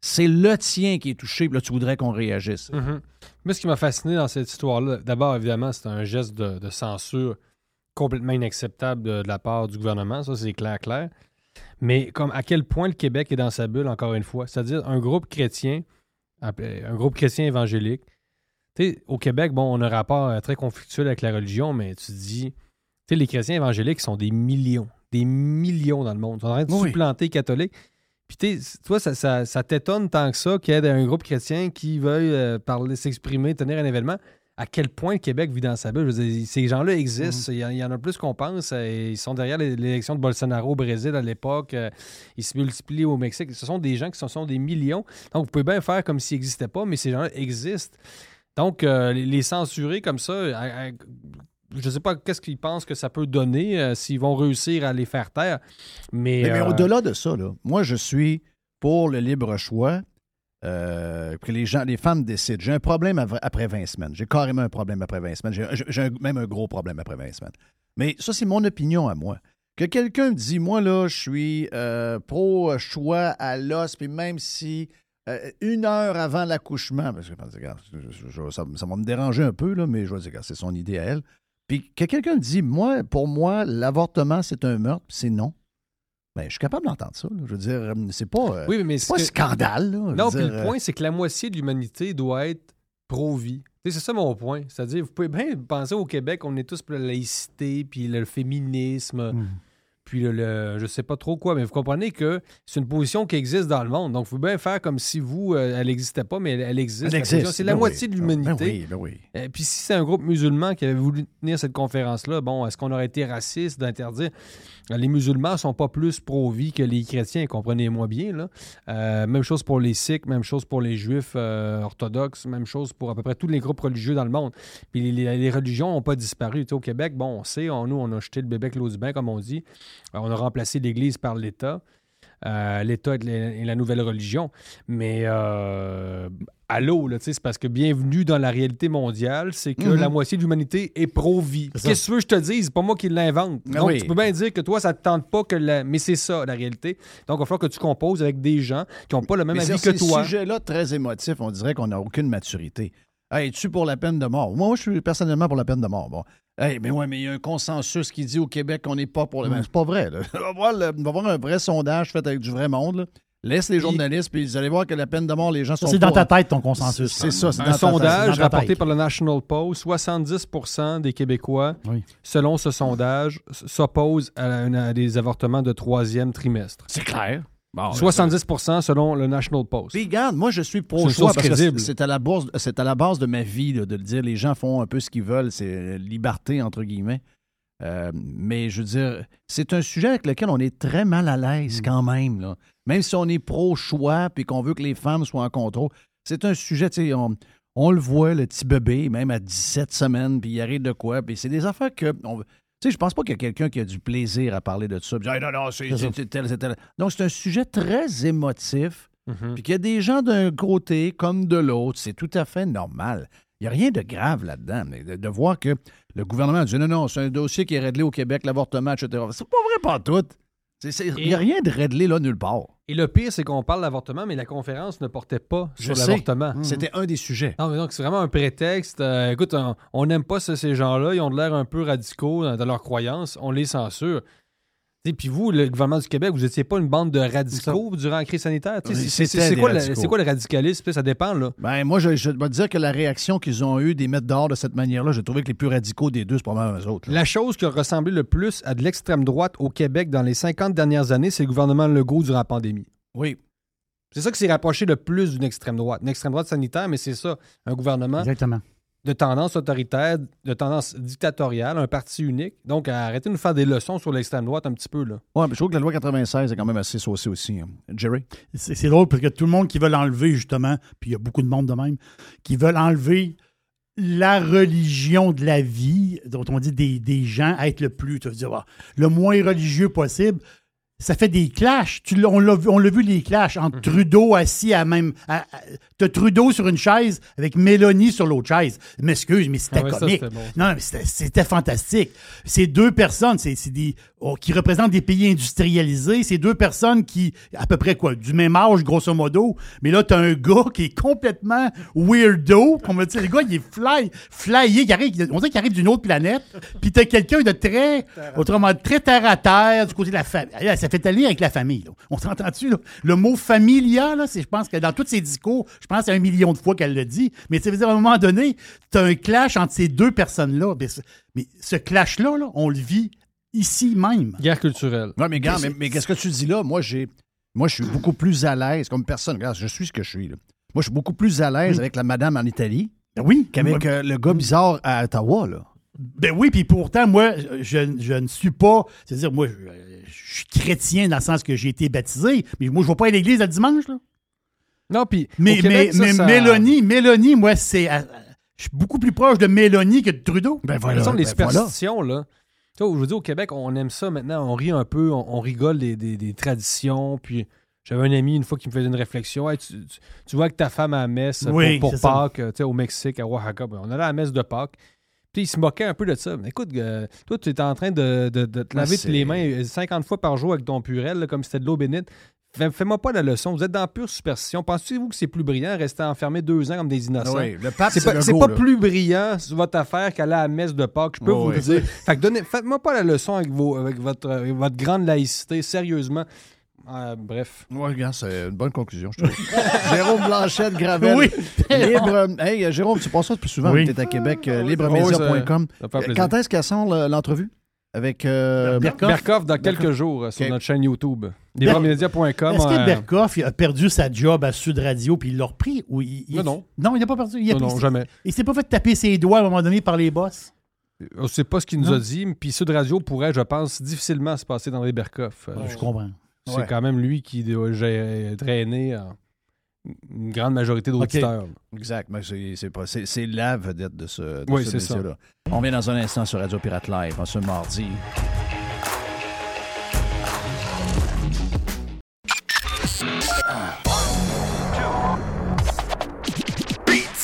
c'est le tien qui est touché, là, tu voudrais qu'on réagisse. Mhm. Mais ce qui m'a fasciné dans cette histoire-là, d'abord, évidemment, c'est un geste de, censure complètement inacceptable de, la part du gouvernement. Ça, c'est clair, clair. Mais comme à quel point le Québec est dans sa bulle, encore une fois? C'est-à-dire un groupe chrétien, un groupe chrétien évangélique. Tu sais, au Québec, bon, on a un rapport euh, très conflictuel avec la religion, mais tu dis, les chrétiens évangéliques sont des millions, des millions dans le monde. Ils sont en train de Oui. supplanter les catholiques. Puis, tu toi, ça, ça, ça t'étonne tant que ça qu'il y ait un groupe chrétien qui veuille euh, parler, s'exprimer, tenir un événement. À quel point le Québec vit dans sa bulle? Je veux dire, ces gens-là existent. Il, y en, il y en a plus qu'on pense. Euh, Ils sont derrière l'é- l'élection de Bolsonaro au Brésil à l'époque. Euh, Ils se multiplient au Mexique. Ce sont des gens qui sont, sont des millions. Donc, vous pouvez bien faire comme s'ils n'existaient pas, mais ces gens-là existent. Donc, euh, les, les censurer comme ça, à- à- je ne sais pas qu'est-ce qu'ils pensent que ça peut donner, euh, s'ils vont réussir à les faire taire. Mais, Mais, mais euh, au-delà de ça, là, moi, je suis pour le libre choix. euh, que les gens, les femmes décident. J'ai un problème après 20 semaines. J'ai carrément un problème après 20 semaines. J'ai- même un gros problème après 20 semaines. Mais ça, c'est mon opinion à moi. Que quelqu'un me dit, moi, là, je suis euh, pro-choix à l'os, puis même si euh, une heure avant l'accouchement, parce que je je- je- ça, ça va me déranger un peu, là, mais je vais dire, c'est son idée à elle. Puis que quelqu'un me dit, moi, pour moi, l'avortement, c'est un meurtre, c'est non. Ben, je suis capable d'entendre ça. là. Je veux dire, euh, c'est pas, euh, oui, mais c'est pas que- scandale. là. Non, puis le euh, point, c'est que la moitié de l'humanité doit être pro-vie. C'est ça mon point. C'est-à-dire, vous pouvez bien penser au Québec, on est tous pour la laïcité, puis le féminisme, Hmm. Puis le, le- je sais pas trop quoi, mais vous comprenez que c'est une position qui existe dans le monde. Donc, il faut bien faire comme si vous, euh, elle n'existait pas, mais elle, elle existe. elle. C'est la Ben moitié oui. de l'humanité. Ben oui, ben oui. Euh, Puis si c'est un groupe musulman qui avait voulu tenir cette conférence-là, bon, est-ce qu'on aurait été raciste d'interdire? Les musulmans sont pas plus pro-vie que les chrétiens, comprenez-moi bien. Euh, même chose pour les sikhs, même chose pour les juifs euh, orthodoxes, même chose pour à peu près tous les groupes religieux dans le monde. Puis les, religions n'ont pas disparu. Tu sais, au Québec, bon, on sait, on- nous, on a jeté le bébé avec comme on dit. Euh, on a remplacé l'Église par l'État. Euh, L'État est la, nouvelle religion. Mais euh, allô, c'est parce que bienvenue dans la réalité mondiale, c'est que Mhm. la moitié de l'humanité est pro-vie. C'est. Qu'est-ce que tu veux que je te dise? C'est pas moi qui l'invente. Ah Donc, oui. tu peux bien dire que toi, ça te tente pas que la... Mais c'est ça, la réalité. Donc, il va falloir que tu composes avec des gens qui n'ont pas le même Mais avis que toi. sujets-là très émotifs, on dirait qu'on n'a aucune maturité. Hey, es-tu pour la peine de mort? Moi, je suis personnellement pour la peine de mort. Bon. Hey, mais ouais, mais il y a un consensus qui dit au Québec qu'on n'est pas pour le. Ben, c'est pas vrai. Là. On, va voir le- on va voir un vrai sondage fait avec du vrai monde. là. Laisse les journalistes, puis vous allez voir que la peine de mort, les gens sont. Ça, c'est dans ta tête, ton consensus. C'est ça, c'est dans Un sondage dans ta rapporté par le National Post, 70% des Québécois, Oui. selon ce sondage, s'opposent à des avortements de troisième trimestre. C'est clair. Bon, 70% selon le National Post. Puis regarde, moi je suis pro-choix parce crédible. c'est- c'est à, la base- c'est à la base de ma vie là, de le dire. Les gens font un peu ce qu'ils veulent, c'est liberté entre guillemets. Euh, mais je veux dire, c'est un sujet avec lequel on est très mal à Mm. l'aise quand même. Là. Même si on est pro-choix puis qu'on veut que les femmes soient en contrôle, c'est un sujet, tu sais, on, on le voit, le petit bébé, même à 17 semaines, puis il arrive de quoi. Puis c'est des affaires que. on- tu sais, je pense pas qu'il y a quelqu'un qui a du plaisir à parler de ça. Puis, Hey, non, non, c'est tel, c'est tel. Donc, c'est un sujet très émotif. Mhm. Puis qu'il y a des gens d'un côté comme de l'autre, c'est tout à fait normal. Il n'y a rien de grave là-dedans. Mais de, de voir que le gouvernement dit non, non, c'est un dossier qui est réglé au Québec, l'avortement, etc. C'est pas vrai, pas tout. Il n'y a rien de réglé là nulle part. Et le pire, c'est qu'on parle d'avortement, mais la conférence ne portait pas Je sur l'avortement. C'était un des sujets. Non, mais donc, c'est vraiment un prétexte. Euh, écoute, on- n'aime pas ce- ces gens-là. Ils ont l'air un peu radicaux dans, dans leurs croyances. On les censure. Puis vous, le gouvernement du Québec, vous n'étiez pas une bande de radicaux durant la crise sanitaire? C'est- quoi, le- quoi radicalisme? Ça dépend. là. Ben, moi, je, je dois dire que la réaction qu'ils ont eue des mettre dehors de cette manière-là, j'ai trouvé que les plus radicaux des deux, c'est pas mal eux autres. là. La chose qui a ressemblé le plus à de l'extrême droite au Québec dans les 50 dernières années, c'est le gouvernement Legault durant la pandémie. Oui. C'est ça qui s'est rapproché le plus d'une extrême droite. Une extrême droite sanitaire, mais c'est ça, un gouvernement Exactement. De tendance autoritaire, de tendance dictatoriale, un parti unique. Donc, arrêtez de nous faire des leçons sur l'extrême droite un petit peu. Là. Ouais, mais je trouve que la loi 96 est quand même assez saucée aussi. hein. Jerry? C'est c'est drôle parce que tout le monde qui veut l'enlever, justement, puis il y a beaucoup de monde de même, qui veulent enlever la religion de la vie, dont on dit des, des gens, à être le plus, tu veux dire, ah, le moins religieux possible. Ça fait des clashs. Tu l'as- on l'a vu, on l'a vu, les clashs entre Trudeau assis à même. T'as Trudeau sur une chaise avec Mélanie sur l'autre chaise. M'excuse, mais c'était Ah ouais, comique. bon. Non, mais c'était- fantastique. Ces deux personnes, c'est des oh, qui représentent des pays industrialisés. Ces deux personnes qui, à peu près quoi, du même âge, grosso modo. Mais là, t'as un gars qui est complètement weirdo. Comme on dit, le gars, il est fly, flyé. il arrive- on dirait qu'il arrive d'une autre planète. Puis t'as quelqu'un de très, autrement, très terre à terre du côté de la famille. Ça fait aller avec la famille. là. On s'entend-tu, là? Le mot familia, là, c'est, je pense que dans tous ses discours, je pense qu'il y a un million de fois qu'elle le dit. Mais ça veut dire, à un moment donné, t'as un clash entre ces deux personnes-là. Mais ce, mais ce clash-là, là, on le vit ici même. Guerre culturelle. Oui, mais, gars, Mais qu'est-ce que tu dis là? Moi, j'ai, moi, je suis beaucoup plus à l'aise comme personne. Regarde, je suis ce que je suis. là. Moi, je suis beaucoup plus à l'aise Oui. avec la madame en Italie Ben Oui, qu'avec euh, le gars bizarre à Ottawa. Là. Ben oui, puis pourtant, moi, je, je ne suis pas. C'est-à-dire, moi, je, je suis chrétien dans le sens que j'ai été baptisé, mais moi, je ne vais pas à l'église le dimanche. Là. Non, puis. Mais, Québec, mais, ça, mais ça- Mélanie, Mélanie, moi, c'est. euh, Je suis beaucoup plus proche de Mélanie que de Trudeau. Ben Ce voilà. sont les ben voilà. superstitions, là. Tu sais, je veux dire, au Québec, on aime ça maintenant. On rit un peu, on, on rigole des, des- des traditions. Puis j'avais un ami une fois qui me faisait une réflexion. Hey, tu, tu- tu vois que ta femme à la messe pour- Oui, pour, ça. Pâques, tu sais, au Mexique, à Oaxaca. Ben, on allait à la messe de Pâques. Puis il se moquait un peu de ça. Mais écoute, euh, toi, tu es en train de, de- de te laver les mains euh, 50 fois par jour avec ton purel, là, comme si c'était de l'eau bénite. Fais- Fais-moi pas la leçon. Vous êtes dans pure superstition. Pensez-vous que c'est plus brillant rester enfermé deux ans comme des innocents? Ah Oui, le pape, C'est pas, pas plus brillant sur votre affaire qu'aller à la messe de Pâques, je peux vous le dire. Fait que donnez, faites-moi pas la leçon avec, vos, avec votre, avec votre grande laïcité, sérieusement. Euh, bref. Ouais, regarde, c'est une bonne conclusion, je trouve. Jérôme Blanchette, Gravel. Oui. Libre. Hey, Jérôme, tu passes ça plus souvent. Oui. Tu es à Québec, euh, plaisir. Quand est-ce qu'elle sort le- l'entrevue? Avec. euh, Berkoff. Berkoff dans quelques Berkoff. jours euh, sur notre chaîne YouTube. Libremedia.com. Est-ce que euh, Berkoff il a perdu sa job à Sud Radio puis il l'a repris? Ou il, il- Non, non. Non, il n'a pas perdu. Il a non, pris- non, jamais. Il s'est pas fait taper ses doigts à un moment donné par les boss? On sait pas ce qu'il nous Non. a dit, puis Sud Radio pourrait, je pense, difficilement se passer dans les Berkoff. Euh, Je comprends. C'est quand même lui qui doit gérer- drainer euh, une grande majorité d'auditeurs. Exact. mais c'est- c'est pas- C'est c'est la vedette de ce, de Oui, ce c'est ça. métier-là. On vient dans un instant sur Radio Pirate Live, en ce mardi.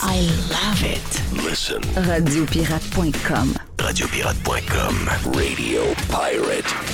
I love it. Listen. Radiopirate.com. Radiopirate.com. Radio Pirate.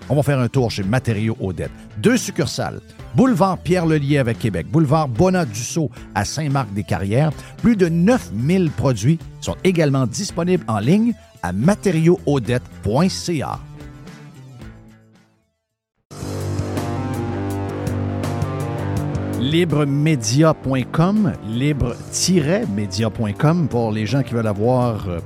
On va faire un tour chez Matériaux Odette. Deux succursales. Boulevard Pierre-Lelier avec Québec. Boulevard Bonat-Dussault à Saint-Marc-des-Carrières. Plus de 9000 produits sont également disponibles en ligne à matériauxaudette.ca. libremedia.com, libre-média.com pour les gens qui veulent avoir euh,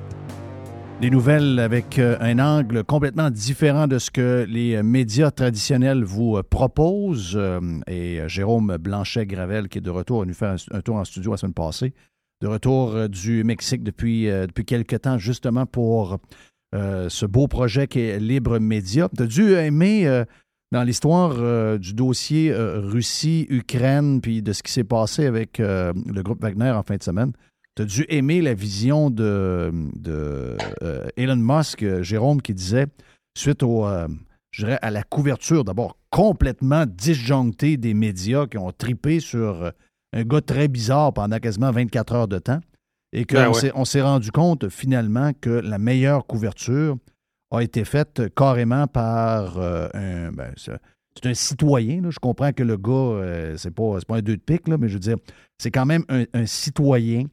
des nouvelles avec euh, un angle complètement différent de ce que les médias traditionnels vous euh, proposent. Euh, et Jérôme Blanchet-Gravel, qui est de retour, est venu faire un, tour en studio la semaine passée, de retour du Mexique depuis, depuis quelques temps, justement pour ce beau projet qui est Libre Média. Tu as dû aimer dans l'histoire du dossier Russie-Ukraine, puis de ce qui s'est passé avec le groupe Wagner en fin de semaine. Tu as dû aimer la vision de, de euh, Elon Musk, euh, Jérôme, qui disait, suite au, euh, je dirais, à la couverture, d'abord complètement disjonctée des médias qui ont tripé sur un gars très bizarre pendant quasiment 24 heures de temps, et qu'on Ben ouais. s'est- rendu compte finalement que la meilleure couverture a été faite carrément par euh, un. ben, c'est un citoyen. là. Je comprends que le gars, euh, c'est pas, pas un deux de pique, là, mais je veux dire, c'est quand même un, un citoyen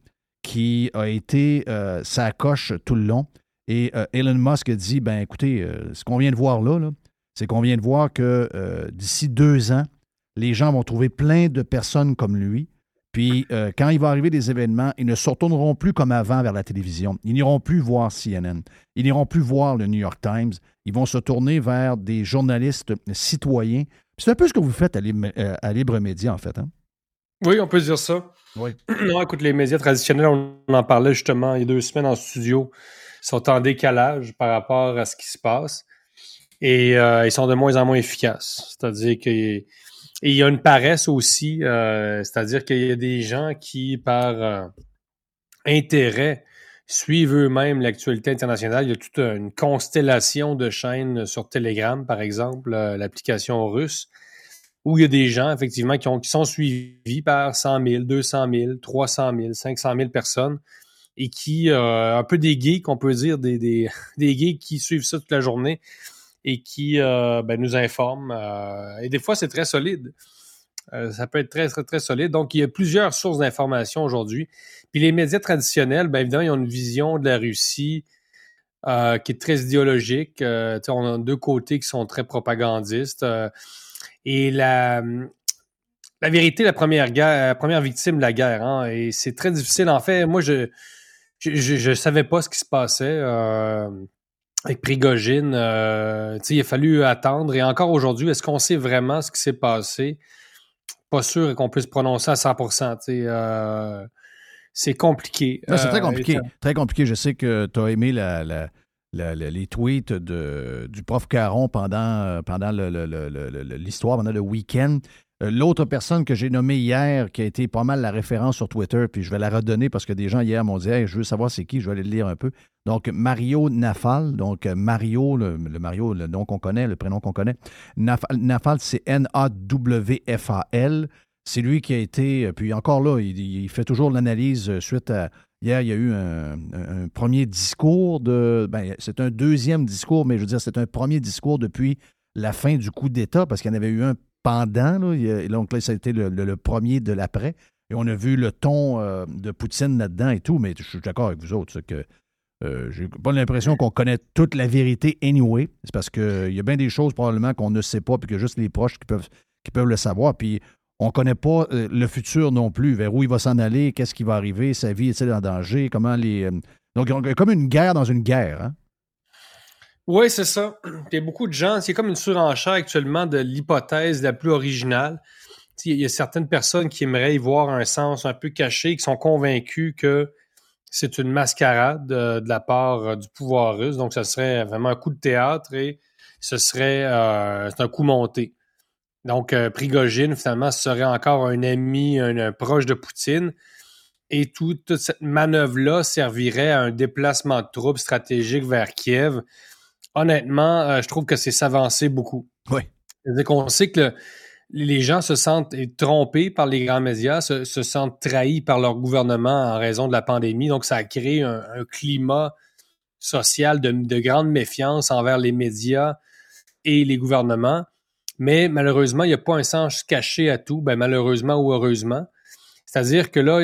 qui a été euh, sa coche tout le long. Et euh, Elon Musk a dit ben écoutez, euh, ce qu'on vient de voir là, c'est qu'on vient de voir que d'ici deux ans, les gens vont trouver plein de personnes comme lui. Puis, quand il va arriver des événements, ils ne se retourneront plus comme avant vers la télévision. Ils n'iront plus voir CNN. Ils n'iront plus voir le New York Times. Ils vont se tourner vers des journalistes citoyens. C'est un peu ce que vous faites à Libre, à Libre Média, en fait. hein? Oui, on peut dire ça. Oui. Non, écoute, les médias traditionnels, on en parlait justement il y a deux semaines en studio, sont en décalage par rapport à ce qui se passe et euh, ils sont de moins en moins efficaces. C'est-à-dire qu'il il y a une paresse aussi, euh, c'est-à-dire qu'il y a des gens qui, par euh, intérêt, suivent eux-mêmes l'actualité internationale. Il y a toute une constellation de chaînes sur Telegram, par exemple, l'application russe, où il y a des gens, effectivement, qui, ont, qui sont suivis par 100 000, 200 000, 300 000, 500 000 personnes et qui, euh, un peu des geeks, on peut dire, des, des, des geeks qui suivent ça toute la journée et qui euh, ben, nous informent. euh, et des fois, c'est très solide. Euh, ça peut être très, très, très solide. Donc, il y a plusieurs sources d'informations aujourd'hui. Puis les médias traditionnels, bien évidemment, ils ont une vision de la Russie euh, qui est très idéologique. On a deux côtés qui sont très propagandistes. Euh, et la, la vérité, la première guerre, la première victime de la guerre, hein, et c'est très difficile. En fait, moi, je je, je savais pas ce qui se passait euh, avec Prigogine. Euh, il a fallu attendre. Et encore aujourd'hui, est-ce qu'on sait vraiment ce qui s'est passé? Pas sûr qu'on puisse prononcer à 100 tu sais, euh, C'est compliqué. C'est très Euh, compliqué. Très compliqué. Je sais que tu as aimé la- la- les tweets du prof Caron pendant, euh, pendant l'histoire, pendant le week-end. Euh, L'autre personne que j'ai nommée hier, qui a été pas mal la référence sur Twitter, puis je vais la redonner parce que des gens hier m'ont dit je veux savoir c'est qui, je vais aller le lire un peu. Donc, Mario Nafal, donc euh, Mario, le, Mario, le nom qu'on connaît, le prénom qu'on connaît. Nafal, c'est N-A-W-F-A-L. C'est lui qui a été, euh, puis encore là, il, fait toujours l'analyse euh, suite à. Hier, il y a eu un, premier discours de. Ben, c'est un deuxième discours, mais je veux dire, c'est un premier discours depuis la fin du coup d'État, parce qu'il y en avait eu un pendant. Là, a- donc là, ça a été le, premier de l'après. Et on a vu le ton euh, de Poutine là-dedans et tout, mais je suis d'accord avec vous autres, que j'ai pas l'impression qu'on connaît toute la vérité anyway. C'est parce qu'il y a bien des choses probablement qu'on ne sait pas, puis que juste les proches qui peuvent, peuvent le savoir. Puis on ne connaît pas euh, le futur non plus, vers où il va s'en aller, qu'est-ce qui va arriver, sa vie est-elle en danger, comment les. euh, Donc, comme une guerre dans une guerre. Hein? Oui, c'est ça. Il y a beaucoup de gens, c'est comme une surenchère actuellement de l'hypothèse la plus originale. Il y a certaines personnes qui aimeraient y voir un sens un peu caché, qui sont convaincus que c'est une mascarade euh, de la part du pouvoir russe. Donc, ce serait vraiment un coup de théâtre et ce serait un coup monté. Donc, euh, Prigogine, finalement, serait encore un ami, un, un proche de Poutine. Et tout- toute cette manœuvre-là servirait à un déplacement de troupes stratégiques vers Kiev honnêtement, euh, je trouve que c'est s'avancer beaucoup. Oui. C'est-à-dire qu'on sait que le- les gens se sentent trompés par les grands médias, se, se sentent trahis par leur gouvernement en raison de la pandémie. Donc, ça a créé un, un climat social de, de grande méfiance envers les médias et les gouvernements. Mais malheureusement, il n'y a pas un sens caché à tout, ben, malheureusement ou heureusement. C'est-à-dire que là,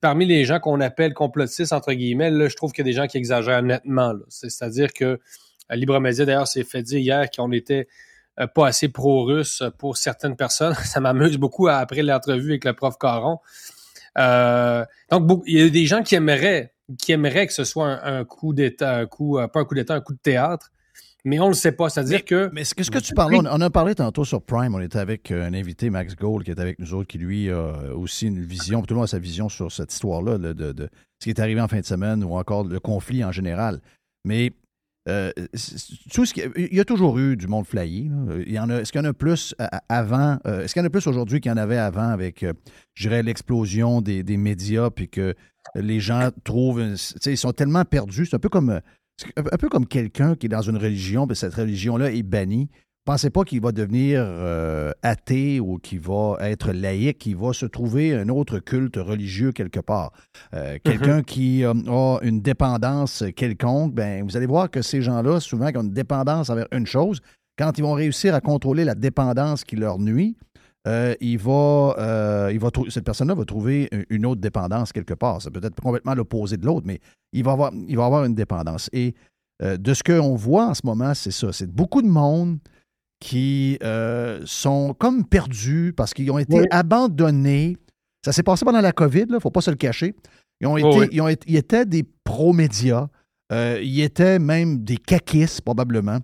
parmi les gens qu'on appelle complotistes, entre guillemets, là, je trouve qu'il y a des gens qui exagèrent nettement. C'est-à-dire que à Libre Média, d'ailleurs, s'est fait dire hier qu'on était euh, pas assez pro-russe pour certaines personnes. Ça m'amuse beaucoup après l'entrevue avec le prof Caron. Euh, donc, il y a des gens qui aimeraient, que ce soit un, un coup d'État, un coup, euh, pas un coup d'État, un coup de théâtre, mais on ne le sait pas. C'est-à-dire que. Mais qu'est-ce que tu parles? On, on a parlé tantôt sur Prime. On était avec euh, un invité, Max Gold, qui est avec nous autres, qui lui a aussi une vision, tout le monde a sa vision sur cette histoire-là, là, de, de ce qui est arrivé en fin de semaine ou encore le conflit en général. Mais euh, tout ce qui- il y a toujours eu du monde flyé. là. Il y en a, est-ce qu'il y en a plus à- avant? euh, est-ce qu'il y en a plus aujourd'hui qu'il y en avait avant avec, euh, je dirais, l'explosion des, des médias puis que les gens trouvent, une- tu sais, ils sont tellement perdus. C'est un peu comme, euh, un un peu comme quelqu'un qui est dans une religion, puis cette religion-là est bannie. Pensez pas qu'il va devenir euh, athée ou qu'il va être laïque, il va se trouver un autre culte religieux quelque part. Euh, Quelqu'un qui euh, a une dépendance quelconque, ben, vous allez voir que ces gens-là, souvent, qui ont une dépendance envers une chose, quand ils vont réussir à contrôler la dépendance qui leur nuit, euh, il va, euh, il va cette personne-là va trouver un- une autre dépendance quelque part. C'est peut-être complètement l'opposé de l'autre, mais il va avoir, il va avoir une dépendance. Et euh, de ce qu'on voit en ce moment, c'est ça. C'est beaucoup de monde qui sont comme perdus parce qu'ils ont été Oui. abandonnés. Ça s'est passé pendant la COVID, il ne faut pas se le cacher. Ils, ont été, oui. ils, ont été- ils étaient des pro-médias. Ils étaient même des caquistes, probablement.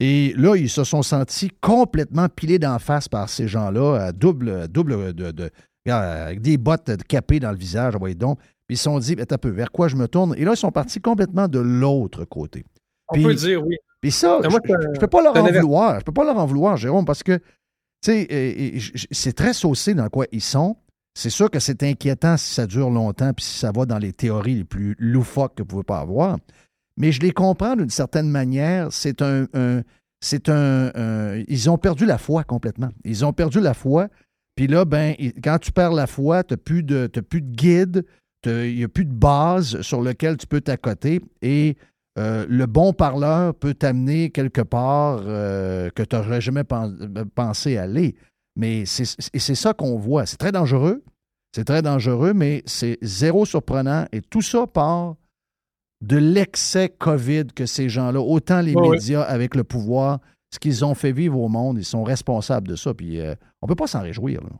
Et là, ils se sont sentis complètement pilés d'en face par ces gens-là, à double, double de, avec des bottes capées dans le visage, voyez donc. Ils se sont dit, un peu, vers quoi je me tourne? Et là, ils sont partis complètement de l'autre côté. On Puis- peut dire oui. Puis ça, moi, je, je peux pas leur en vouloir. Je peux pas leur en vouloir, Jérôme, parce que, tu sais, c'est très saucé dans quoi ils sont. C'est sûr que c'est inquiétant si ça dure longtemps, puis si ça va dans les théories les plus loufoques que vous pouvez pas avoir. Mais je les comprends d'une certaine manière. C'est un, c'est un, Ils ont perdu la foi complètement. Ils ont perdu la foi. Puis là, ben, quand tu perds la foi, tu n'as plus, de- guide, il n'y a plus de base sur lequel tu peux t'accoter. Et euh, le bon parleur peut t'amener quelque part euh, que tu n'aurais jamais euh, pensé aller. Mais c'est ça qu'on voit. C'est très dangereux. C'est très dangereux, mais c'est zéro surprenant. Et tout ça part de l'excès COVID que ces gens-là, autant les médias avec le pouvoir, ce qu'ils ont fait vivre au monde, ils sont responsables de ça. Puis euh, on peut pas s'en réjouir. là.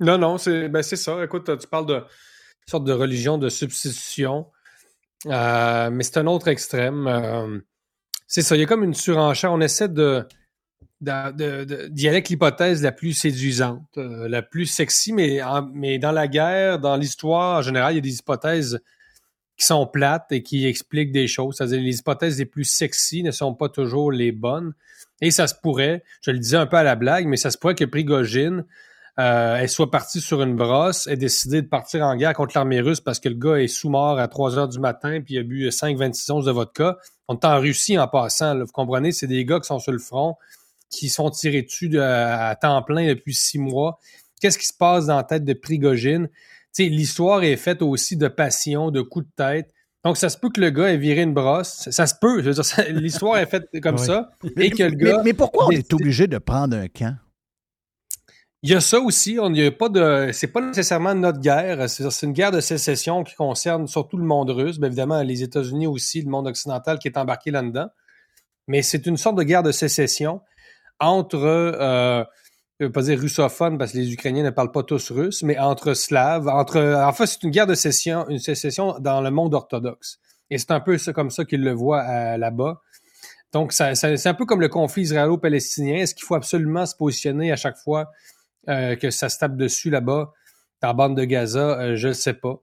Non, non, c'est ben, ça. Écoute, tu parles de une sorte de religion de substitution, Euh, mais c'est un autre extrême. Euh, c'est ça, il y a comme une surenchère. On essaie de d'y aller avec l'hypothèse la plus séduisante, la plus sexy, mais, en- mais dans la guerre, dans l'histoire, en général, il y a des hypothèses qui sont plates et qui expliquent des choses. C'est-à-dire les hypothèses les plus sexy ne sont pas toujours les bonnes. Et ça se pourrait, je le disais un peu à la blague, mais ça se pourrait que Prigogine euh, soit partie sur une brosse, ait décidé de partir en guerre contre l'armée russe parce que le gars est sous-mort à 3 heures du matin puis il a bu 5-26 onces de vodka. On est en Russie en passant, là, vous comprenez, c'est des gars qui sont sur le front, qui sont tirés dessus de- à temps plein depuis six mois. Qu'est-ce qui se passe dans la tête de Prigogine? Tu sais, L'histoire est faite aussi de passion, de coups de tête. Donc, ça se peut que le gars ait viré une brosse. Ça, ça se peut. je veux dire, ça- L'histoire est faite comme ça. Et que le Mais, gars. mais pourquoi on est obligé de prendre un camp? Il y a ça aussi. On n'y a pas de. C'est pas nécessairement notre guerre. C'est c'est une guerre de sécession qui concerne surtout le monde russe. Bien évidemment, les États-Unis aussi, le monde occidental qui est embarqué là-dedans. Mais c'est une sorte de guerre de sécession entre. Euh, je veux pas dire russophone parce que les Ukrainiens ne parlent pas tous russe, mais entre slaves, entre. En fait, c'est une guerre de sécession, une sécession dans le monde orthodoxe. Et c'est un peu ça, comme ça qu'ils le voient euh, là-bas. Donc, c'est un peu comme le conflit israélo-palestinien. Est-ce qu'il faut absolument se positionner à chaque fois euh, que ça se tape dessus là-bas, dans la bande de Gaza? Euh, je ne sais pas.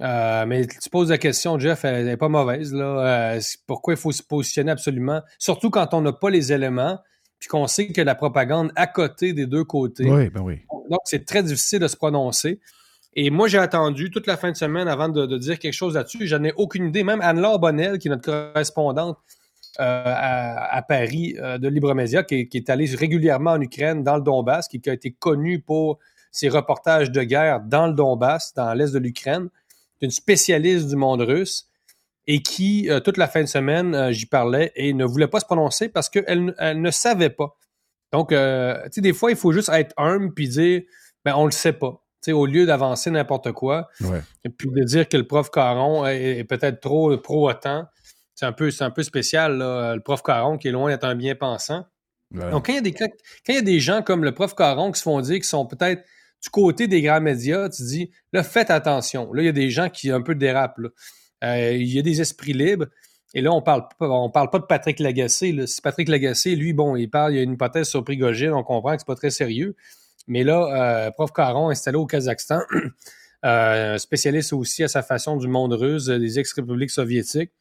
Mais tu poses la question, Jeff, elle n'est pas mauvaise. Là. Pourquoi il faut se positionner absolument? Surtout quand on n'a pas les éléments, puis qu'on sait que la propagande à côté des deux côtés. Oui, ben oui. Donc, c'est très difficile de se prononcer. Et moi, j'ai attendu toute la fin de semaine avant de, de dire quelque chose là-dessus. J'en ai aucune idée. Même Anne-Laure Bonnel, qui est notre correspondante euh, à, à Paris euh, de Libre Média, qui, qui est allée régulièrement en Ukraine, dans le Donbass, qui, qui a été connue pour ses reportages de guerre dans le Donbass, dans l'est de l'Ukraine, une spécialiste du monde russe et qui, euh, toute la fin de semaine, euh, j'y parlais et ne voulait pas se prononcer parce qu'elle elle ne savait pas. Donc, euh, tu sais, des fois, il faut juste être humble puis dire, ben, on le sait pas. Tu sais, au lieu d'avancer n'importe quoi, Ouais. et puis de dire que le prof Caron est, est peut-être trop pro-OTAN, c'est un, peu, un peu spécial, là, le prof Caron qui est loin d'être un bien-pensant. Ouais. Donc, quand il, y a des, quand il y a des gens comme le prof Caron qui se font dire qu'ils sont peut-être du côté des grands médias, tu dis, là, faites attention. Là, il y a des gens qui un peu dérapent. là. Euh, il y a des esprits libres. Et là, on parle parle pas de Patrick Lagacé. Si Patrick Lagacé, lui, bon, il parle, il y a une hypothèse sur Prigogine, on comprend que c'est pas très sérieux. Mais là, euh, prof Caron, installé au Kazakhstan, euh, spécialiste aussi à sa façon du monde russe, des ex-républiques soviétiques.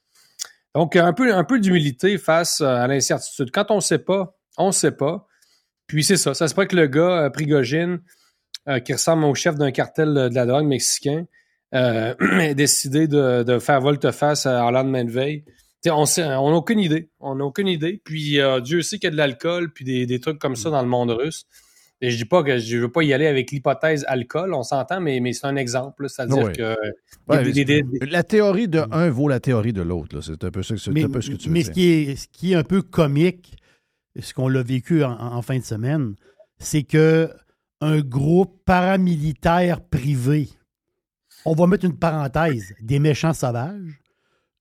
Donc, un peu, d'humilité face à l'incertitude. Quand on sait pas, on sait pas. Puis c'est ça. Ça se pourrait que le gars, Prigogine, qui ressemble au chef d'un cartel de la drogue mexicain, euh, ait décidé de, de faire volte-face en lendemain de veille. T'sais, on n'a aucune idée. On n'a aucune idée. Puis euh, Dieu sait qu'il y a de l'alcool puis des, des trucs comme ça dans le monde russe. Et je dis pas que je veux pas y aller avec l'hypothèse alcool, on s'entend, mais, mais c'est un exemple. là. C'est-à-dire Oui. que Ouais, des- des- des- La théorie de un vaut la théorie de l'autre. C'est un peu, ça- c'est Mais, un peu ce que tu veux mais dire. ce, qui est, ce qui est un peu comique, ce qu'on l'a vécu en, en fin de semaine, c'est que un groupe paramilitaire privé, on va mettre une parenthèse, des méchants sauvages,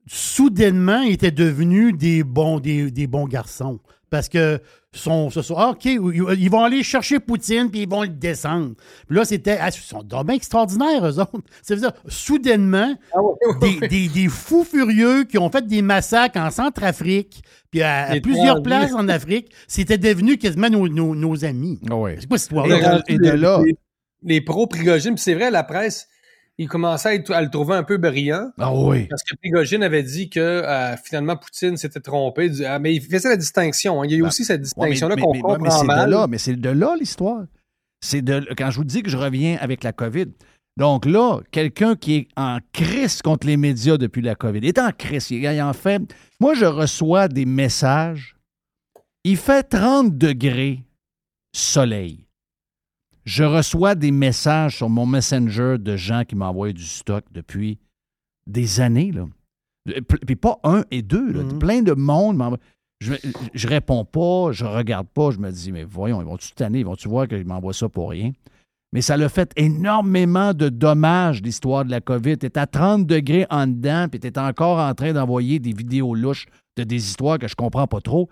soudainement étaient devenus des bons, des, des bons garçons. Parce que sont, ce sont, ah, OK, ils vont aller chercher Poutine puis ils vont le descendre. Puis là, c'était. ah, ils sont donc bien extraordinaires, eux autres. C'est-à-dire, soudainement, des, des- des fous furieux qui ont fait des massacres en Centrafrique, puis à, plusieurs places en Afrique, c'était devenu quasiment nos, nos- nos amis. Ah. C'est quoi cette Et histoire-là? de, et de là, les. Puis c'est vrai, la presse, il commençait à, être- à le trouver un peu brillant. Ah oui. Parce que Prigogine avait dit que euh, finalement Poutine s'était trompé. Du- ah, mais il faisait la distinction. hein. Il y a eu Ben, aussi cette Ouais, mais- distinction-là mais- qu'on mais- ouais, mais comprend c'est mal. de là, mais c'est de là l'histoire. C'est de quand je vous dis que je reviens avec la COVID. Donc là, quelqu'un qui est en crise contre les médias depuis la COVID, il est en crise, il est en fait. Moi, je reçois des messages. Il fait 30 degrés soleil. Je reçois des messages sur mon Messenger de gens qui m'envoient du stock depuis des années. Là. Puis pas un et deux. là. Mhm. Plein de monde m'envoie. Je, je réponds pas, je regarde pas, je me dis, mais voyons, ils vont-tu tanner, ils vont-tu voir qu'ils m'envoient ça pour rien? Mais ça l'a fait énormément de dommages, l'histoire de la COVID. Tu à 30 degrés en dedans, puis tu encore en train d'envoyer des vidéos louches de des histoires que je comprends pas trop.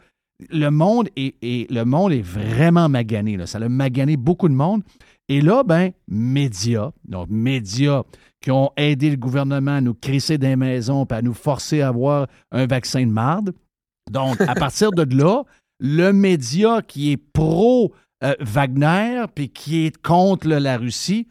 Le monde est, vraiment magané. là. Ça a magané beaucoup de monde. Et là, ben, médias, donc médias qui ont aidé le gouvernement à nous crisser des maisons puis à nous forcer à avoir un vaccin de marde. Donc, à partir de là, le média qui est pro euh, puis qui est contre la Russie,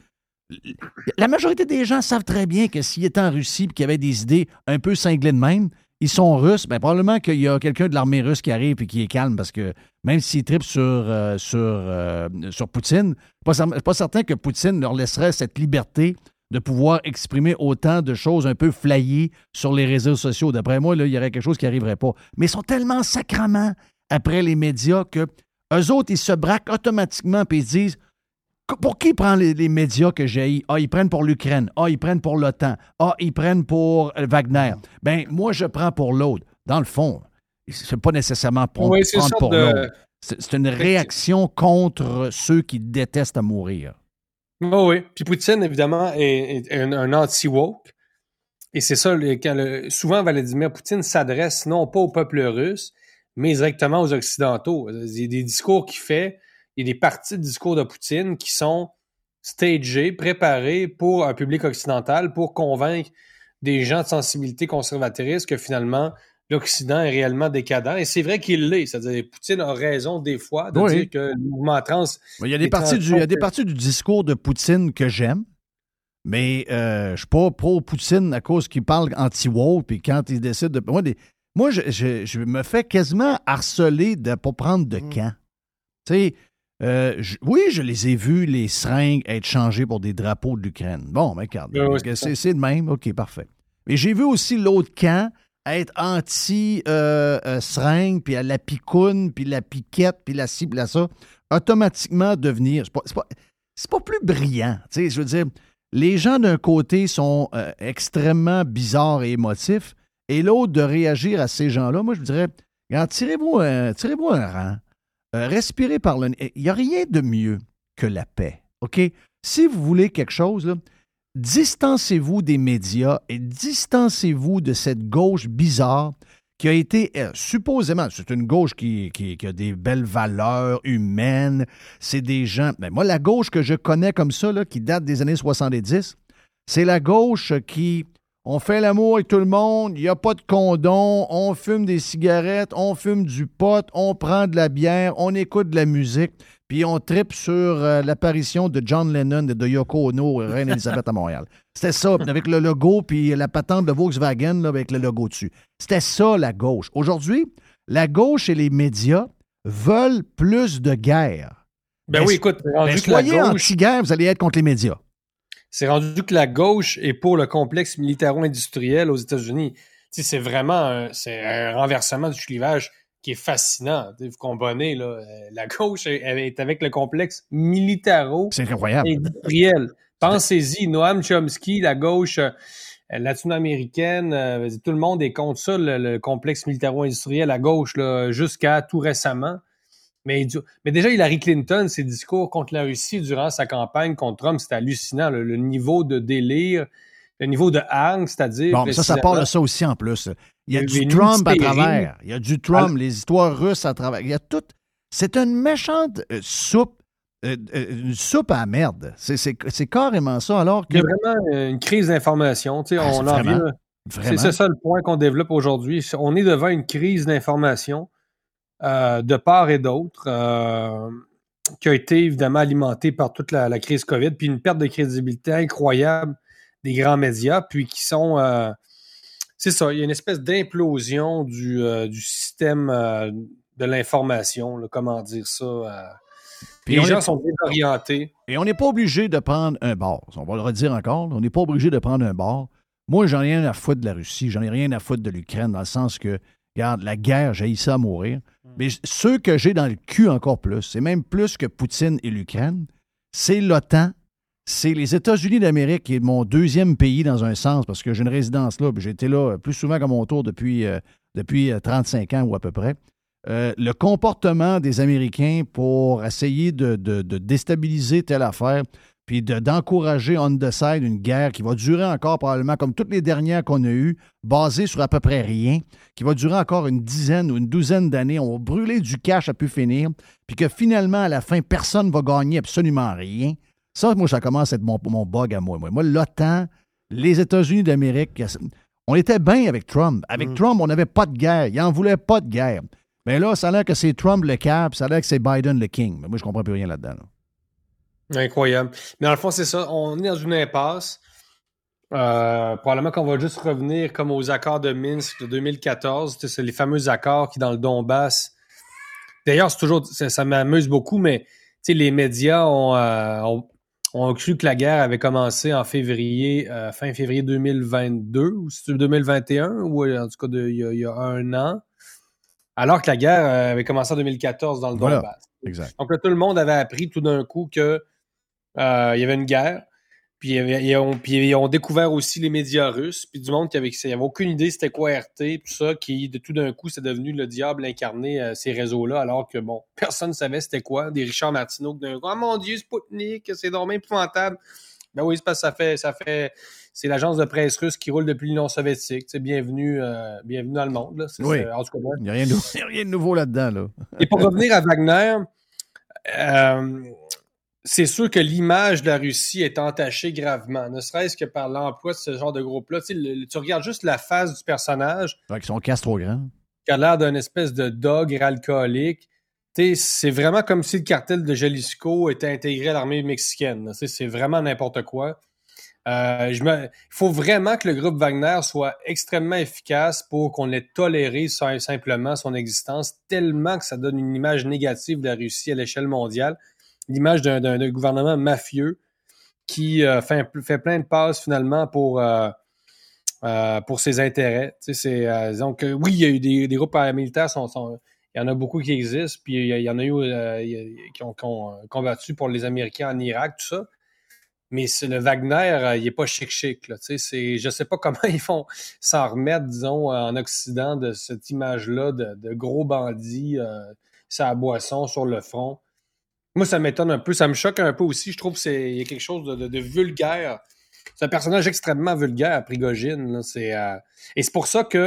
la majorité des gens savent très bien que s'ils étaient en Russie et qu'ils avaient des idées un peu cinglées de même, ils sont russes, ben probablement qu'il y a quelqu'un de l'armée russe qui arrive et qui est calme parce que même s'ils tripent sur, euh, sur, euh, sur Poutine, pas, cer- pas certain que Poutine leur laisserait cette liberté de pouvoir exprimer autant de choses un peu flyées sur les réseaux sociaux. D'après moi, là, il y aurait quelque chose qui n'arriverait pas. Mais ils sont tellement sacrament après les médias que eux autres, ils se braquent automatiquement et ils se disent pour qui prend les, les médias que j'ai Ah, ils prennent pour l'Ukraine. Ah, ils prennent pour l'OTAN. Ah, ils prennent pour euh, Wagner. Ben, moi, je prends pour l'autre. Dans le fond, c'est pas nécessairement prendre, Oui, prendre pour de- l'autre. C'est une réaction contre ceux qui détestent à mourir. Oui, oui. Puis Poutine, évidemment, est, est un, un anti-woke. Et c'est ça, le- quand le- souvent Vladimir Poutine s'adresse non pas au peuple russe, mais directement aux Occidentaux. Il y a des discours qu'il fait, il y a des parties de discours de Poutine qui sont stagés, préparés pour un public occidental, pour convaincre des gens de sensibilité conservatrice que finalement l'Occident est réellement décadent. Et c'est vrai qu'il l'est. C'est-à-dire, Poutine a raison des fois de Oui. dire que le mouvement trans Il y a des parties du, il y a des compte- parties du discours de Poutine que j'aime, mais euh, je ne suis pas pro-Poutine à cause qu'il parle anti-woke, puis quand il décide de... Moi, des- moi je, je- je me fais quasiment harceler de ne pas prendre de camp. Tu sais, euh, je- oui, je les ai vus, les seringues, être changées pour des drapeaux de l'Ukraine. Bon, mais regarde, Oui, oui, c'est de même. OK, parfait. Mais j'ai vu aussi l'autre camp être anti-seringue, puis à la picoune, puis la piquette, puis la ci, puis la ça, automatiquement devenir... C'est pas, c'est pas, pas plus brillant. Tu sais, je veux dire, les gens d'un côté sont euh, extrêmement bizarres et émotifs, et l'autre de réagir à ces gens-là, moi, je dirais, regarde, tirez-vous un, tirez-vous un rang, euh, respirez par le nez. Il n'y a rien de mieux que la paix. OK? Si vous voulez quelque chose, distancez-vous des médias et distancez-vous de cette gauche bizarre qui a été euh, supposément, c'est une gauche qui, a des belles valeurs humaines, c'est des gens, mais moi la gauche que je connais comme ça, qui date des années 70, c'est la gauche qui, on fait l'amour avec tout le monde, il n'y a pas de condom, on fume des cigarettes, on fume du pot, on prend de la bière, on écoute de la musique, puis on tripe sur euh, l'apparition de John Lennon et de Yoko Ono, Reine Elisabeth à Montréal. C'était ça, avec le logo, puis la patente de Volkswagen là, avec le logo dessus. C'était ça, la gauche. Aujourd'hui, la gauche et les médias veulent plus de guerre. Ben oui, écoute, rendu que la soyez gauche, anti-guerre, vous allez être contre les médias. C'est rendu que la gauche est pour le complexe militaro-industriel aux États-Unis. C'est vraiment un, c'est un renversement du clivage qui est fascinant. Vous comprenez, là, euh, la gauche est, avec le complexe militaro C'est incroyable. industriel. Pensez-y, Noam Chomsky, la gauche euh, latino-américaine, euh, tout le monde est contre ça, le, le complexe militaro-industriel à gauche, là, jusqu'à tout récemment. Mais, du- mais déjà, Hillary Clinton, ses discours contre la Russie durant sa campagne contre Trump, c'était hallucinant. Le, le niveau de délire, le niveau de hargne, c'est-à-dire. Bon, ça, ça part de ça aussi en plus. Il y a du Trump à travers. Il y a du Trump, les histoires russes à travers. Il y a tout. C'est une méchante euh, soupe, euh, euh, une soupe à la merde. C'est- C'est c'est carrément ça, alors Il y que. a vraiment une crise d'information. Ah, on c'est. C'est c'est ça le point qu'on développe aujourd'hui. On est devant une crise d'information de part et d'autre. Euh, qui a été évidemment alimenté par toute la, la crise COVID, puis une perte de crédibilité incroyable des grands médias, puis qui sont. euh, c'est ça, il y a une espèce d'implosion du, euh, du système euh, de l'information, comment dire ça. euh. Puis les gens est- sont désorientés. Et on n'est pas obligé de prendre un bord. On va le redire encore. On n'est pas obligé de prendre un bord. Moi, j'en ai rien à foutre de la Russie. J'en ai rien à foutre de l'Ukraine, dans le sens que, regarde, la guerre, j'ai ça à mourir. Mais j- ceux que j'ai dans le cul encore plus, c'est même plus que Poutine et l'Ukraine, c'est l'OTAN, c'est les États-Unis d'Amérique, qui est mon deuxième pays dans un sens, parce que j'ai une résidence là, puis j'ai été là plus souvent qu'à mon tour depuis, euh, depuis euh, 35 ans ou à peu près. Euh, le comportement des Américains pour essayer de, de- de déstabiliser telle affaire, puis de- d'encourager on the side une guerre qui va durer encore probablement comme toutes les dernières qu'on a eues, basée sur à peu près rien, qui va durer encore une dizaine ou une douzaine d'années. On va brûler du cash à pu finir, puis que finalement, à la fin, personne ne va gagner absolument rien. Ça, moi, ça commence à être mon, mon bug à moi. Moi, Moi, l'OTAN, les États-Unis d'Amérique, on était bien avec Trump. Avec Trump, on n'avait pas de guerre. Il n'en voulait pas de guerre. Mais là, ça a l'air que c'est Trump le cap, ça a l'air que c'est Biden le king. Mais moi, je comprends plus rien là-dedans. là. Incroyable. Mais dans le fond, c'est ça. On est dans une impasse. Euh, probablement qu'on va juste revenir comme aux accords de Minsk de 2014. Tu sais, C'est les fameux accords qui, dans le Donbass. D'ailleurs, c'est toujours, ça, ça m'amuse beaucoup, mais les médias ont, euh, ont, ont cru que la guerre avait commencé en février, euh, fin février 2022, ou c'est 2021, ou en tout cas il y, a- il y a un an, alors que la guerre avait commencé en 2014 dans le Voilà. Donbass. Exact. Donc là, tout le monde avait appris tout d'un coup que euh, il y avait une guerre. Puis ils, ont, puis découvert aussi les médias russes, puis du monde qui avait, qui avait aucune idée c'était quoi RT, tout ça, qui de tout d'un coup c'est devenu le diable incarné euh, ces réseaux-là, alors que bon, personne ne savait c'était quoi. Des Richard Martineau qui d'un coup, oh mon Dieu, Spoutnik, c'est dommage épouvantable. Ben oui, c'est parce que ça fait, ça fait, c'est l'agence de presse russe qui roule depuis l'Union soviétique. C'est bienvenue, euh, bienvenue dans le monde. Là. Oui. cas, Il n'y a, rien de- il y a rien de nouveau là-dedans. Là. et pour revenir à Wagner, euh, c'est sûr que l'image de la Russie est entachée gravement, ne serait-ce que par l'emploi de ce genre de groupe-là. Tu, sais, regardes juste la face du personnage, Avec son casse trop grand. qui a l'air d'un espèce de dogre alcoolique. Tu sais, C'est vraiment comme si le cartel de Jalisco était intégré à l'armée mexicaine. là. Tu sais, C'est vraiment n'importe quoi. Euh, je me- Il faut vraiment que le groupe Wagner soit extrêmement efficace pour qu'on ait toléré sim- simplement son existence, tellement que ça donne une image négative de la Russie à l'échelle mondiale, l'image d'un- gouvernement mafieux qui euh, fait, plein de passes finalement pour, euh, euh, pour ses intérêts. Tu donc, oui, il y a eu des, groupes paramilitaires, il y en a beaucoup qui existent, puis il y, en a eu qui, ont, combattu pour les Américains en Irak, tout ça. Mais le Wagner, il est pas chic-chic. Là, tu sais, je pas comment ils font s'en remettre, disons, en Occident de cette image-là de, de gros bandits, sa boisson sur le front. Moi, ça m'étonne un peu, ça me choque un peu aussi. Je trouve qu'il y a quelque chose de, vulgaire. C'est un personnage extrêmement vulgaire, Prigogine. euh, Et c'est pour ça que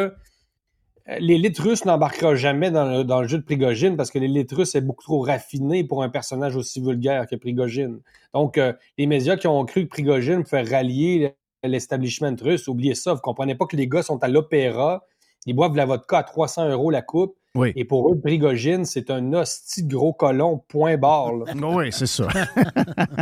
euh, l'élite russe n'embarquera jamais dans le, jeu de Prigogine parce que l'élite russe est beaucoup trop raffinée pour un personnage aussi vulgaire que Prigogine. Donc, euh, les médias qui ont cru que Prigogine pouvait rallier l'establishment russe, oubliez ça. Vous comprenez pas que les gars sont à l'opéra, ils boivent la vodka à 300 euros la coupe. Oui. Et pour eux, Prigogine, c'est un hostie de gros colon, point barre. Oui, c'est ça.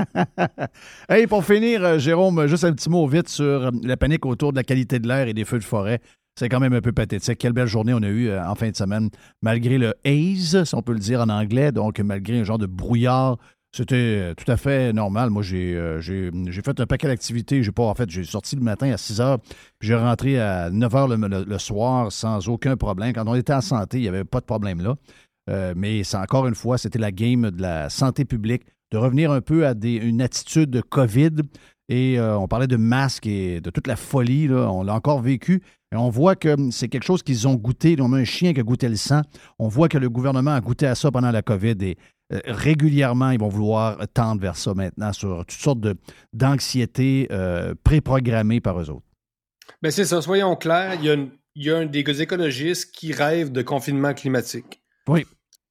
hey, pour finir, euh, Jérôme, juste un petit mot vite sur euh, la panique autour de la qualité de l'air et des feux de forêt. C'est quand même un peu pathétique. Quelle belle journée on a eue euh, en fin de semaine, malgré le haze, si on peut le dire en anglais, donc malgré un genre de brouillard. C'était euh, tout à fait normal. Moi, j'ai euh, j'ai fait un paquet d'activités. J'ai pas, fait, j'ai sorti le matin à 6 heures, puis j'ai rentré à 9 heures le, soir sans aucun problème. Quand on était en santé, il n'y avait pas de problème là. Euh, mais encore une fois, c'était la game de la santé publique, de revenir un peu à une attitude de COVID. Et on parlait de masques et de toute la folie, on l'a encore vécu. Et on voit que c'est quelque chose qu'ils ont goûté. Ont mis un chien qui a goûté le sang. On voit que le gouvernement a goûté à ça pendant la COVID régulièrement, ils vont vouloir tendre vers ça maintenant sur toutes sortes d'anxiétés euh, préprogrammées par eux autres. Ben c'est ça, soyons clairs, il y, a une- il y a un des écologistes qui rêvent de confinement climatique. Oui.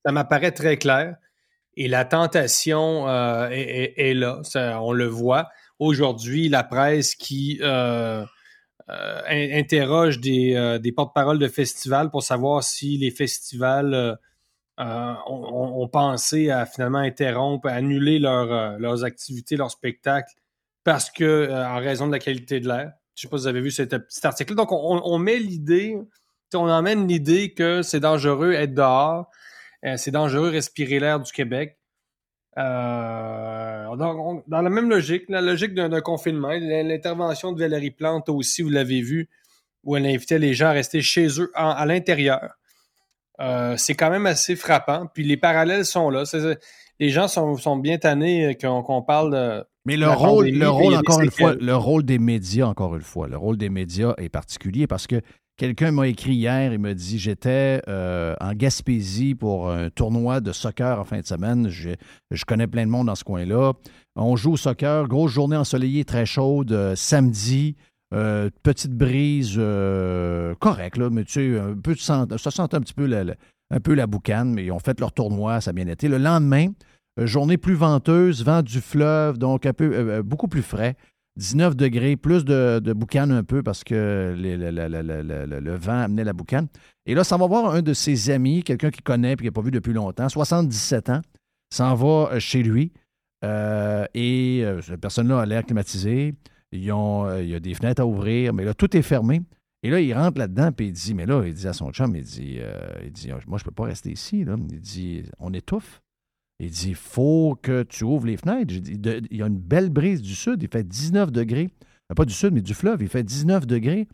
Ça m'apparaît très clair. Et la tentation euh, est, est- est là, Ça, on le voit. Aujourd'hui, la presse qui euh, euh, in- interroge des, euh, des porte-paroles de festivals pour savoir si les festivals euh, euh, ont, pensé à finalement interrompre, annuler leurs activités, leurs spectacles, parce que, en raison de la qualité de l'air. Je ne sais pas si vous avez vu cet petit article. Donc, on, met l'idée, on emmène l'idée que c'est dangereux être dehors, c'est dangereux respirer l'air du Québec. dans, la même logique, la logique d'un confinement, l'intervention de Valérie Plante aussi, vous l'avez vu, où elle invitait les gens à rester chez eux à l'intérieur. Euh, c'est quand même assez frappant. Puis les parallèles sont là. les gens sont, bien tannés euh, qu'on parle de. Mais le rôle, le rôle encore une fois, le rôle des médias, encore une fois, le rôle des médias est particulier parce que quelqu'un m'a écrit hier, il m'a dit j'étais euh, en Gaspésie pour un tournoi de soccer en fin de semaine. Je, je connais plein de monde dans ce coin-là. On joue au soccer, grosse journée ensoleillée, très chaude, samedi. Euh, petite brise euh, correcte, là, mais tu sais, un peu ça sent un petit peu la, un peu la boucane, mais ils ont fait leur tournoi, ça a bien été. Le lendemain, euh, journée plus venteuse, vent du fleuve, donc un peu beaucoup plus frais. 19 degrés, plus de, de boucan un peu parce que le vent amenait la boucane. Et là, ça va voir un de ses amis, quelqu'un qu'il connaît et qui n'a pas vu depuis longtemps, 77 ans, s'en va chez lui. et cette personne-là a l'air climatisée. Euh, il y a des fenêtres à ouvrir, mais là, tout est fermé. Et là, il rentre là-dedans, puis il dit, mais là, il dit à son chum, il dit, euh, il dit moi, je ne peux pas rester ici. Là. Il dit, on étouffe. Il dit, il faut que tu ouvres les fenêtres. il y a une belle brise du sud, il fait 19 degrés. Euh, pas du sud, mais du fleuve, il fait 19 degrés.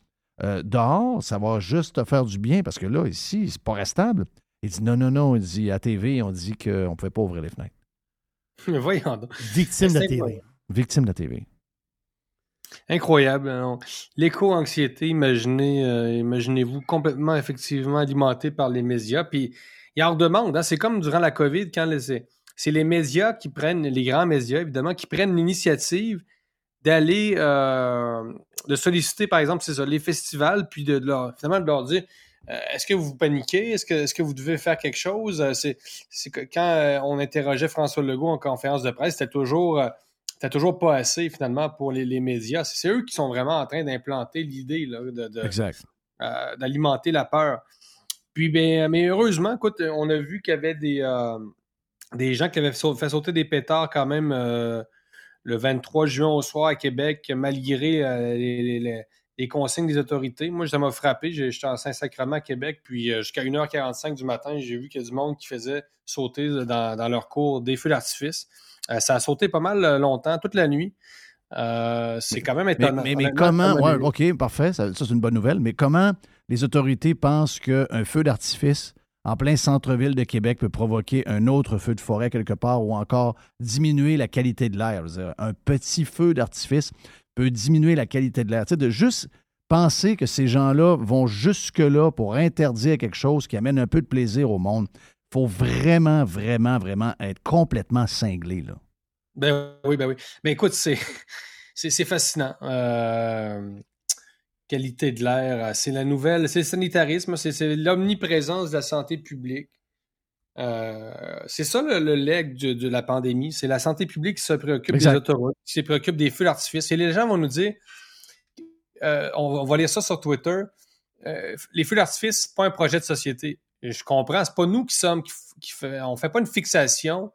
dehors, ça va juste te faire du bien, parce que là, ici, c'est pas restable. Il dit, non, non, non, il dit, à TV, on dit qu'on ne pouvait pas ouvrir les fenêtres. Mais voyons donc. Victime de la TV. Victime de la TV. Incroyable. L'éco-anxiété, imaginez, euh, imaginez-vous complètement effectivement alimenté par les médias. Puis il en redemande. Hein, c'est comme durant la COVID, quand c'est les médias qui prennent, les grands médias évidemment, qui prennent l'initiative d'aller euh, de solliciter, par exemple, ça, les festivals, puis de, leur, finalement de leur dire euh, est-ce que vous paniquez? Est-ce que, que vous devez faire quelque chose? C'est, quand on interrogeait François Legault en conférence de presse, c'était toujours t'as toujours pas assez finalement pour les, médias. C'est eux qui sont vraiment en train d'implanter l'idée euh, d'alimenter la peur. Puis, ben, mais heureusement, écoute, on a vu qu'il y avait des, euh, des gens qui avaient fait sauter des pétards quand même euh, le 23 juin au soir à Québec, malgré les, consignes des autorités. Moi, ça m'a frappé. J'étais en Saint-Sacrement à Québec, puis jusqu'à 1h45 du matin, j'ai vu qu'il y a du monde qui faisait sauter dans, dans leur cours des feux d'artifice. Euh, ça a sauté pas mal euh, longtemps, toute la nuit. Euh, c'est quand même étonnant. Mais, comment, OK, parfait, ça, c'est une bonne nouvelle, mais comment les autorités pensent qu'un feu d'artifice en plein centre-ville de Québec peut provoquer un autre feu de forêt quelque part ou encore diminuer la qualité de l'air? Un petit feu d'artifice peut diminuer la qualité de l'air. Tu sais, de juste penser que ces gens-là vont jusque-là pour interdire quelque chose qui amène un peu de plaisir au monde faut vraiment, vraiment, vraiment être complètement cinglé. Là. Ben oui, ben oui. Mais écoute, c'est, c'est, fascinant. Euh, qualité de l'air, euh, c'est la nouvelle, c'est le sanitarisme, c'est, l'omniprésence de la santé publique. Euh, c'est ça le, le leg de, la pandémie. C'est la santé publique qui se préoccupe des autoroutes, qui se préoccupe des feux d'artifice. Et les gens vont nous dire, on, va lire ça sur Twitter, les feux d'artifice, c'est pas un projet de société je comprends, c'est pas nous qui sommes, qui, fait, on fait pas une fixation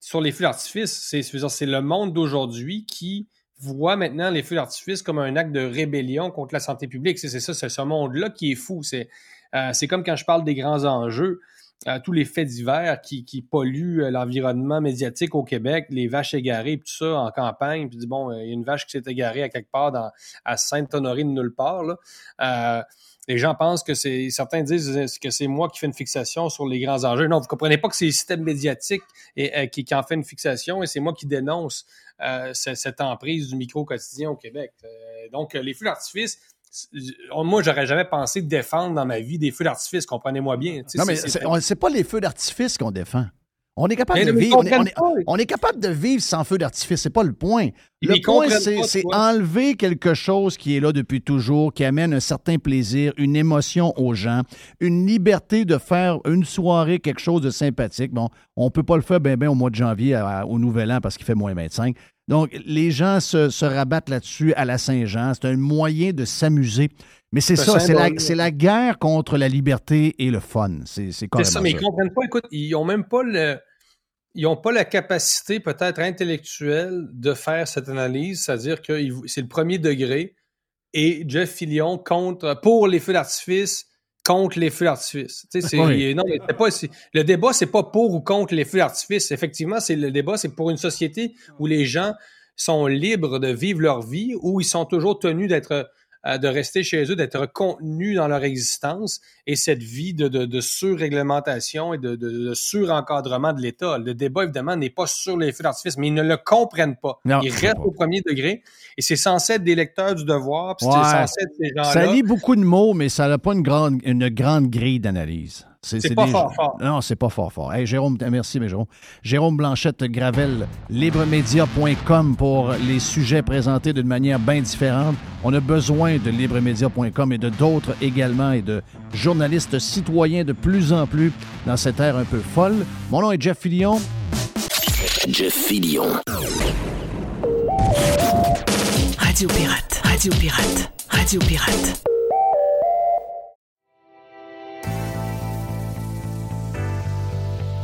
sur les feux d'artifice. C'est, le monde d'aujourd'hui qui voit maintenant les feux d'artifice comme un acte de rébellion contre la santé publique. C'est, ça, c'est ce monde-là qui est fou. C'est, euh, comme quand je parle des grands enjeux. Euh, tous les faits divers qui, qui polluent euh, l'environnement médiatique au Québec, les vaches égarées, tout ça en campagne, puis bon, il y a une vache qui s'est égarée à quelque part dans, à Sainte-Honorée de nulle part. Là les gens pensent que c'est. Certains disent que c'est moi qui fais une fixation sur les grands enjeux. Non, vous comprenez pas que c'est le système médiatique et, euh, qui, en fait une fixation et c'est moi qui dénonce euh, cette, emprise du micro-quotidien au Québec. Euh, donc, les feux d'artifice, moi, j'aurais jamais pensé défendre dans ma vie des feux d'artifice, comprenez-moi bien. non, mais c'est pas les feux d'artifice qu'on défend. On est capable de vivre. On est, capable de vivre sans feu d'artifice. C'est pas le point. Le point, c'est enlever quelque chose qui est là depuis toujours, qui amène un certain plaisir, une émotion aux gens, une liberté de faire une soirée, quelque chose de sympathique. Bon, on peut pas le faire bien ben au mois de janvier au Nouvel An parce qu'il fait moins 25. Donc, les gens se, se rabattent là-dessus à la Saint-Jean. C'est un moyen de s'amuser. Mais c'est ça, c'est la, guerre contre la liberté et le fun. C'est c'est C'est carrément ça, mais ils comprennent pas. Écoute, ils ont même pas le. Ils n'ont pas la capacité, peut-être intellectuelle, de faire cette analyse, c'est-à-dire que c'est le premier degré et Jeff Fillion contre pour les feux d'artifice contre les feux d'artifice. Tu sais, c'est- Oui. non, mais c'est pas, c'est- le débat, c'est pas pour ou contre les feux d'artifice. Effectivement, c'est le débat, c'est pour une société où les gens sont libres de vivre leur vie, où ils sont toujours tenus d'être de rester chez eux, d'être contenus dans leur existence et cette vie de, de, de surréglementation et de, de, surencadrement de l'État. Le débat, évidemment, n'est pas sur les feux d'artifice, mais ils ne le comprennent pas. Non, ils restent pas. au premier degré et c'est censé être des lecteurs du devoir, puis Ouais. c'est censé être ces gens-là. Ça lit beaucoup de mots, mais ça n'a pas une grande, une grande grille d'analyse. C'est pas des- fort fort. Non, c'est pas fort fort. Hey, Jérôme, merci, mais Jérôme. Jérôme Blanchette Gravel, libremedia.com pour les sujets présentés d'une manière bien différente. On a besoin de libremedia.com et de d'autres également et de journalistes citoyens de plus en plus dans cette ère un peu folle. Mon nom est Jeff Fillion. Jeff Fillion. Radio Pirate, Radio Pirate, Radio Pirate.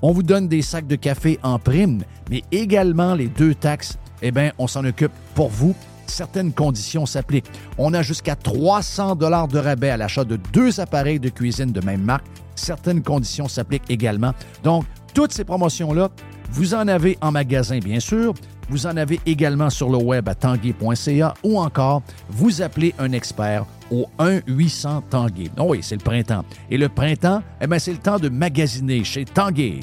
On vous donne des sacs de café en prime, mais également les deux taxes, eh bien, on s'en occupe pour vous. Certaines conditions s'appliquent. On a jusqu'à 300 dollars de rabais à l'achat de deux appareils de cuisine de même marque. Certaines conditions s'appliquent également. Donc, toutes ces promotions-là, vous en avez en magasin, bien sûr. Vous en avez également sur le web à tanguay.ca ou encore vous appelez un expert au 1-800 Tanguay. Oh oui, c'est le printemps. Et le printemps, eh bien, c'est le temps de magasiner chez Tanguay.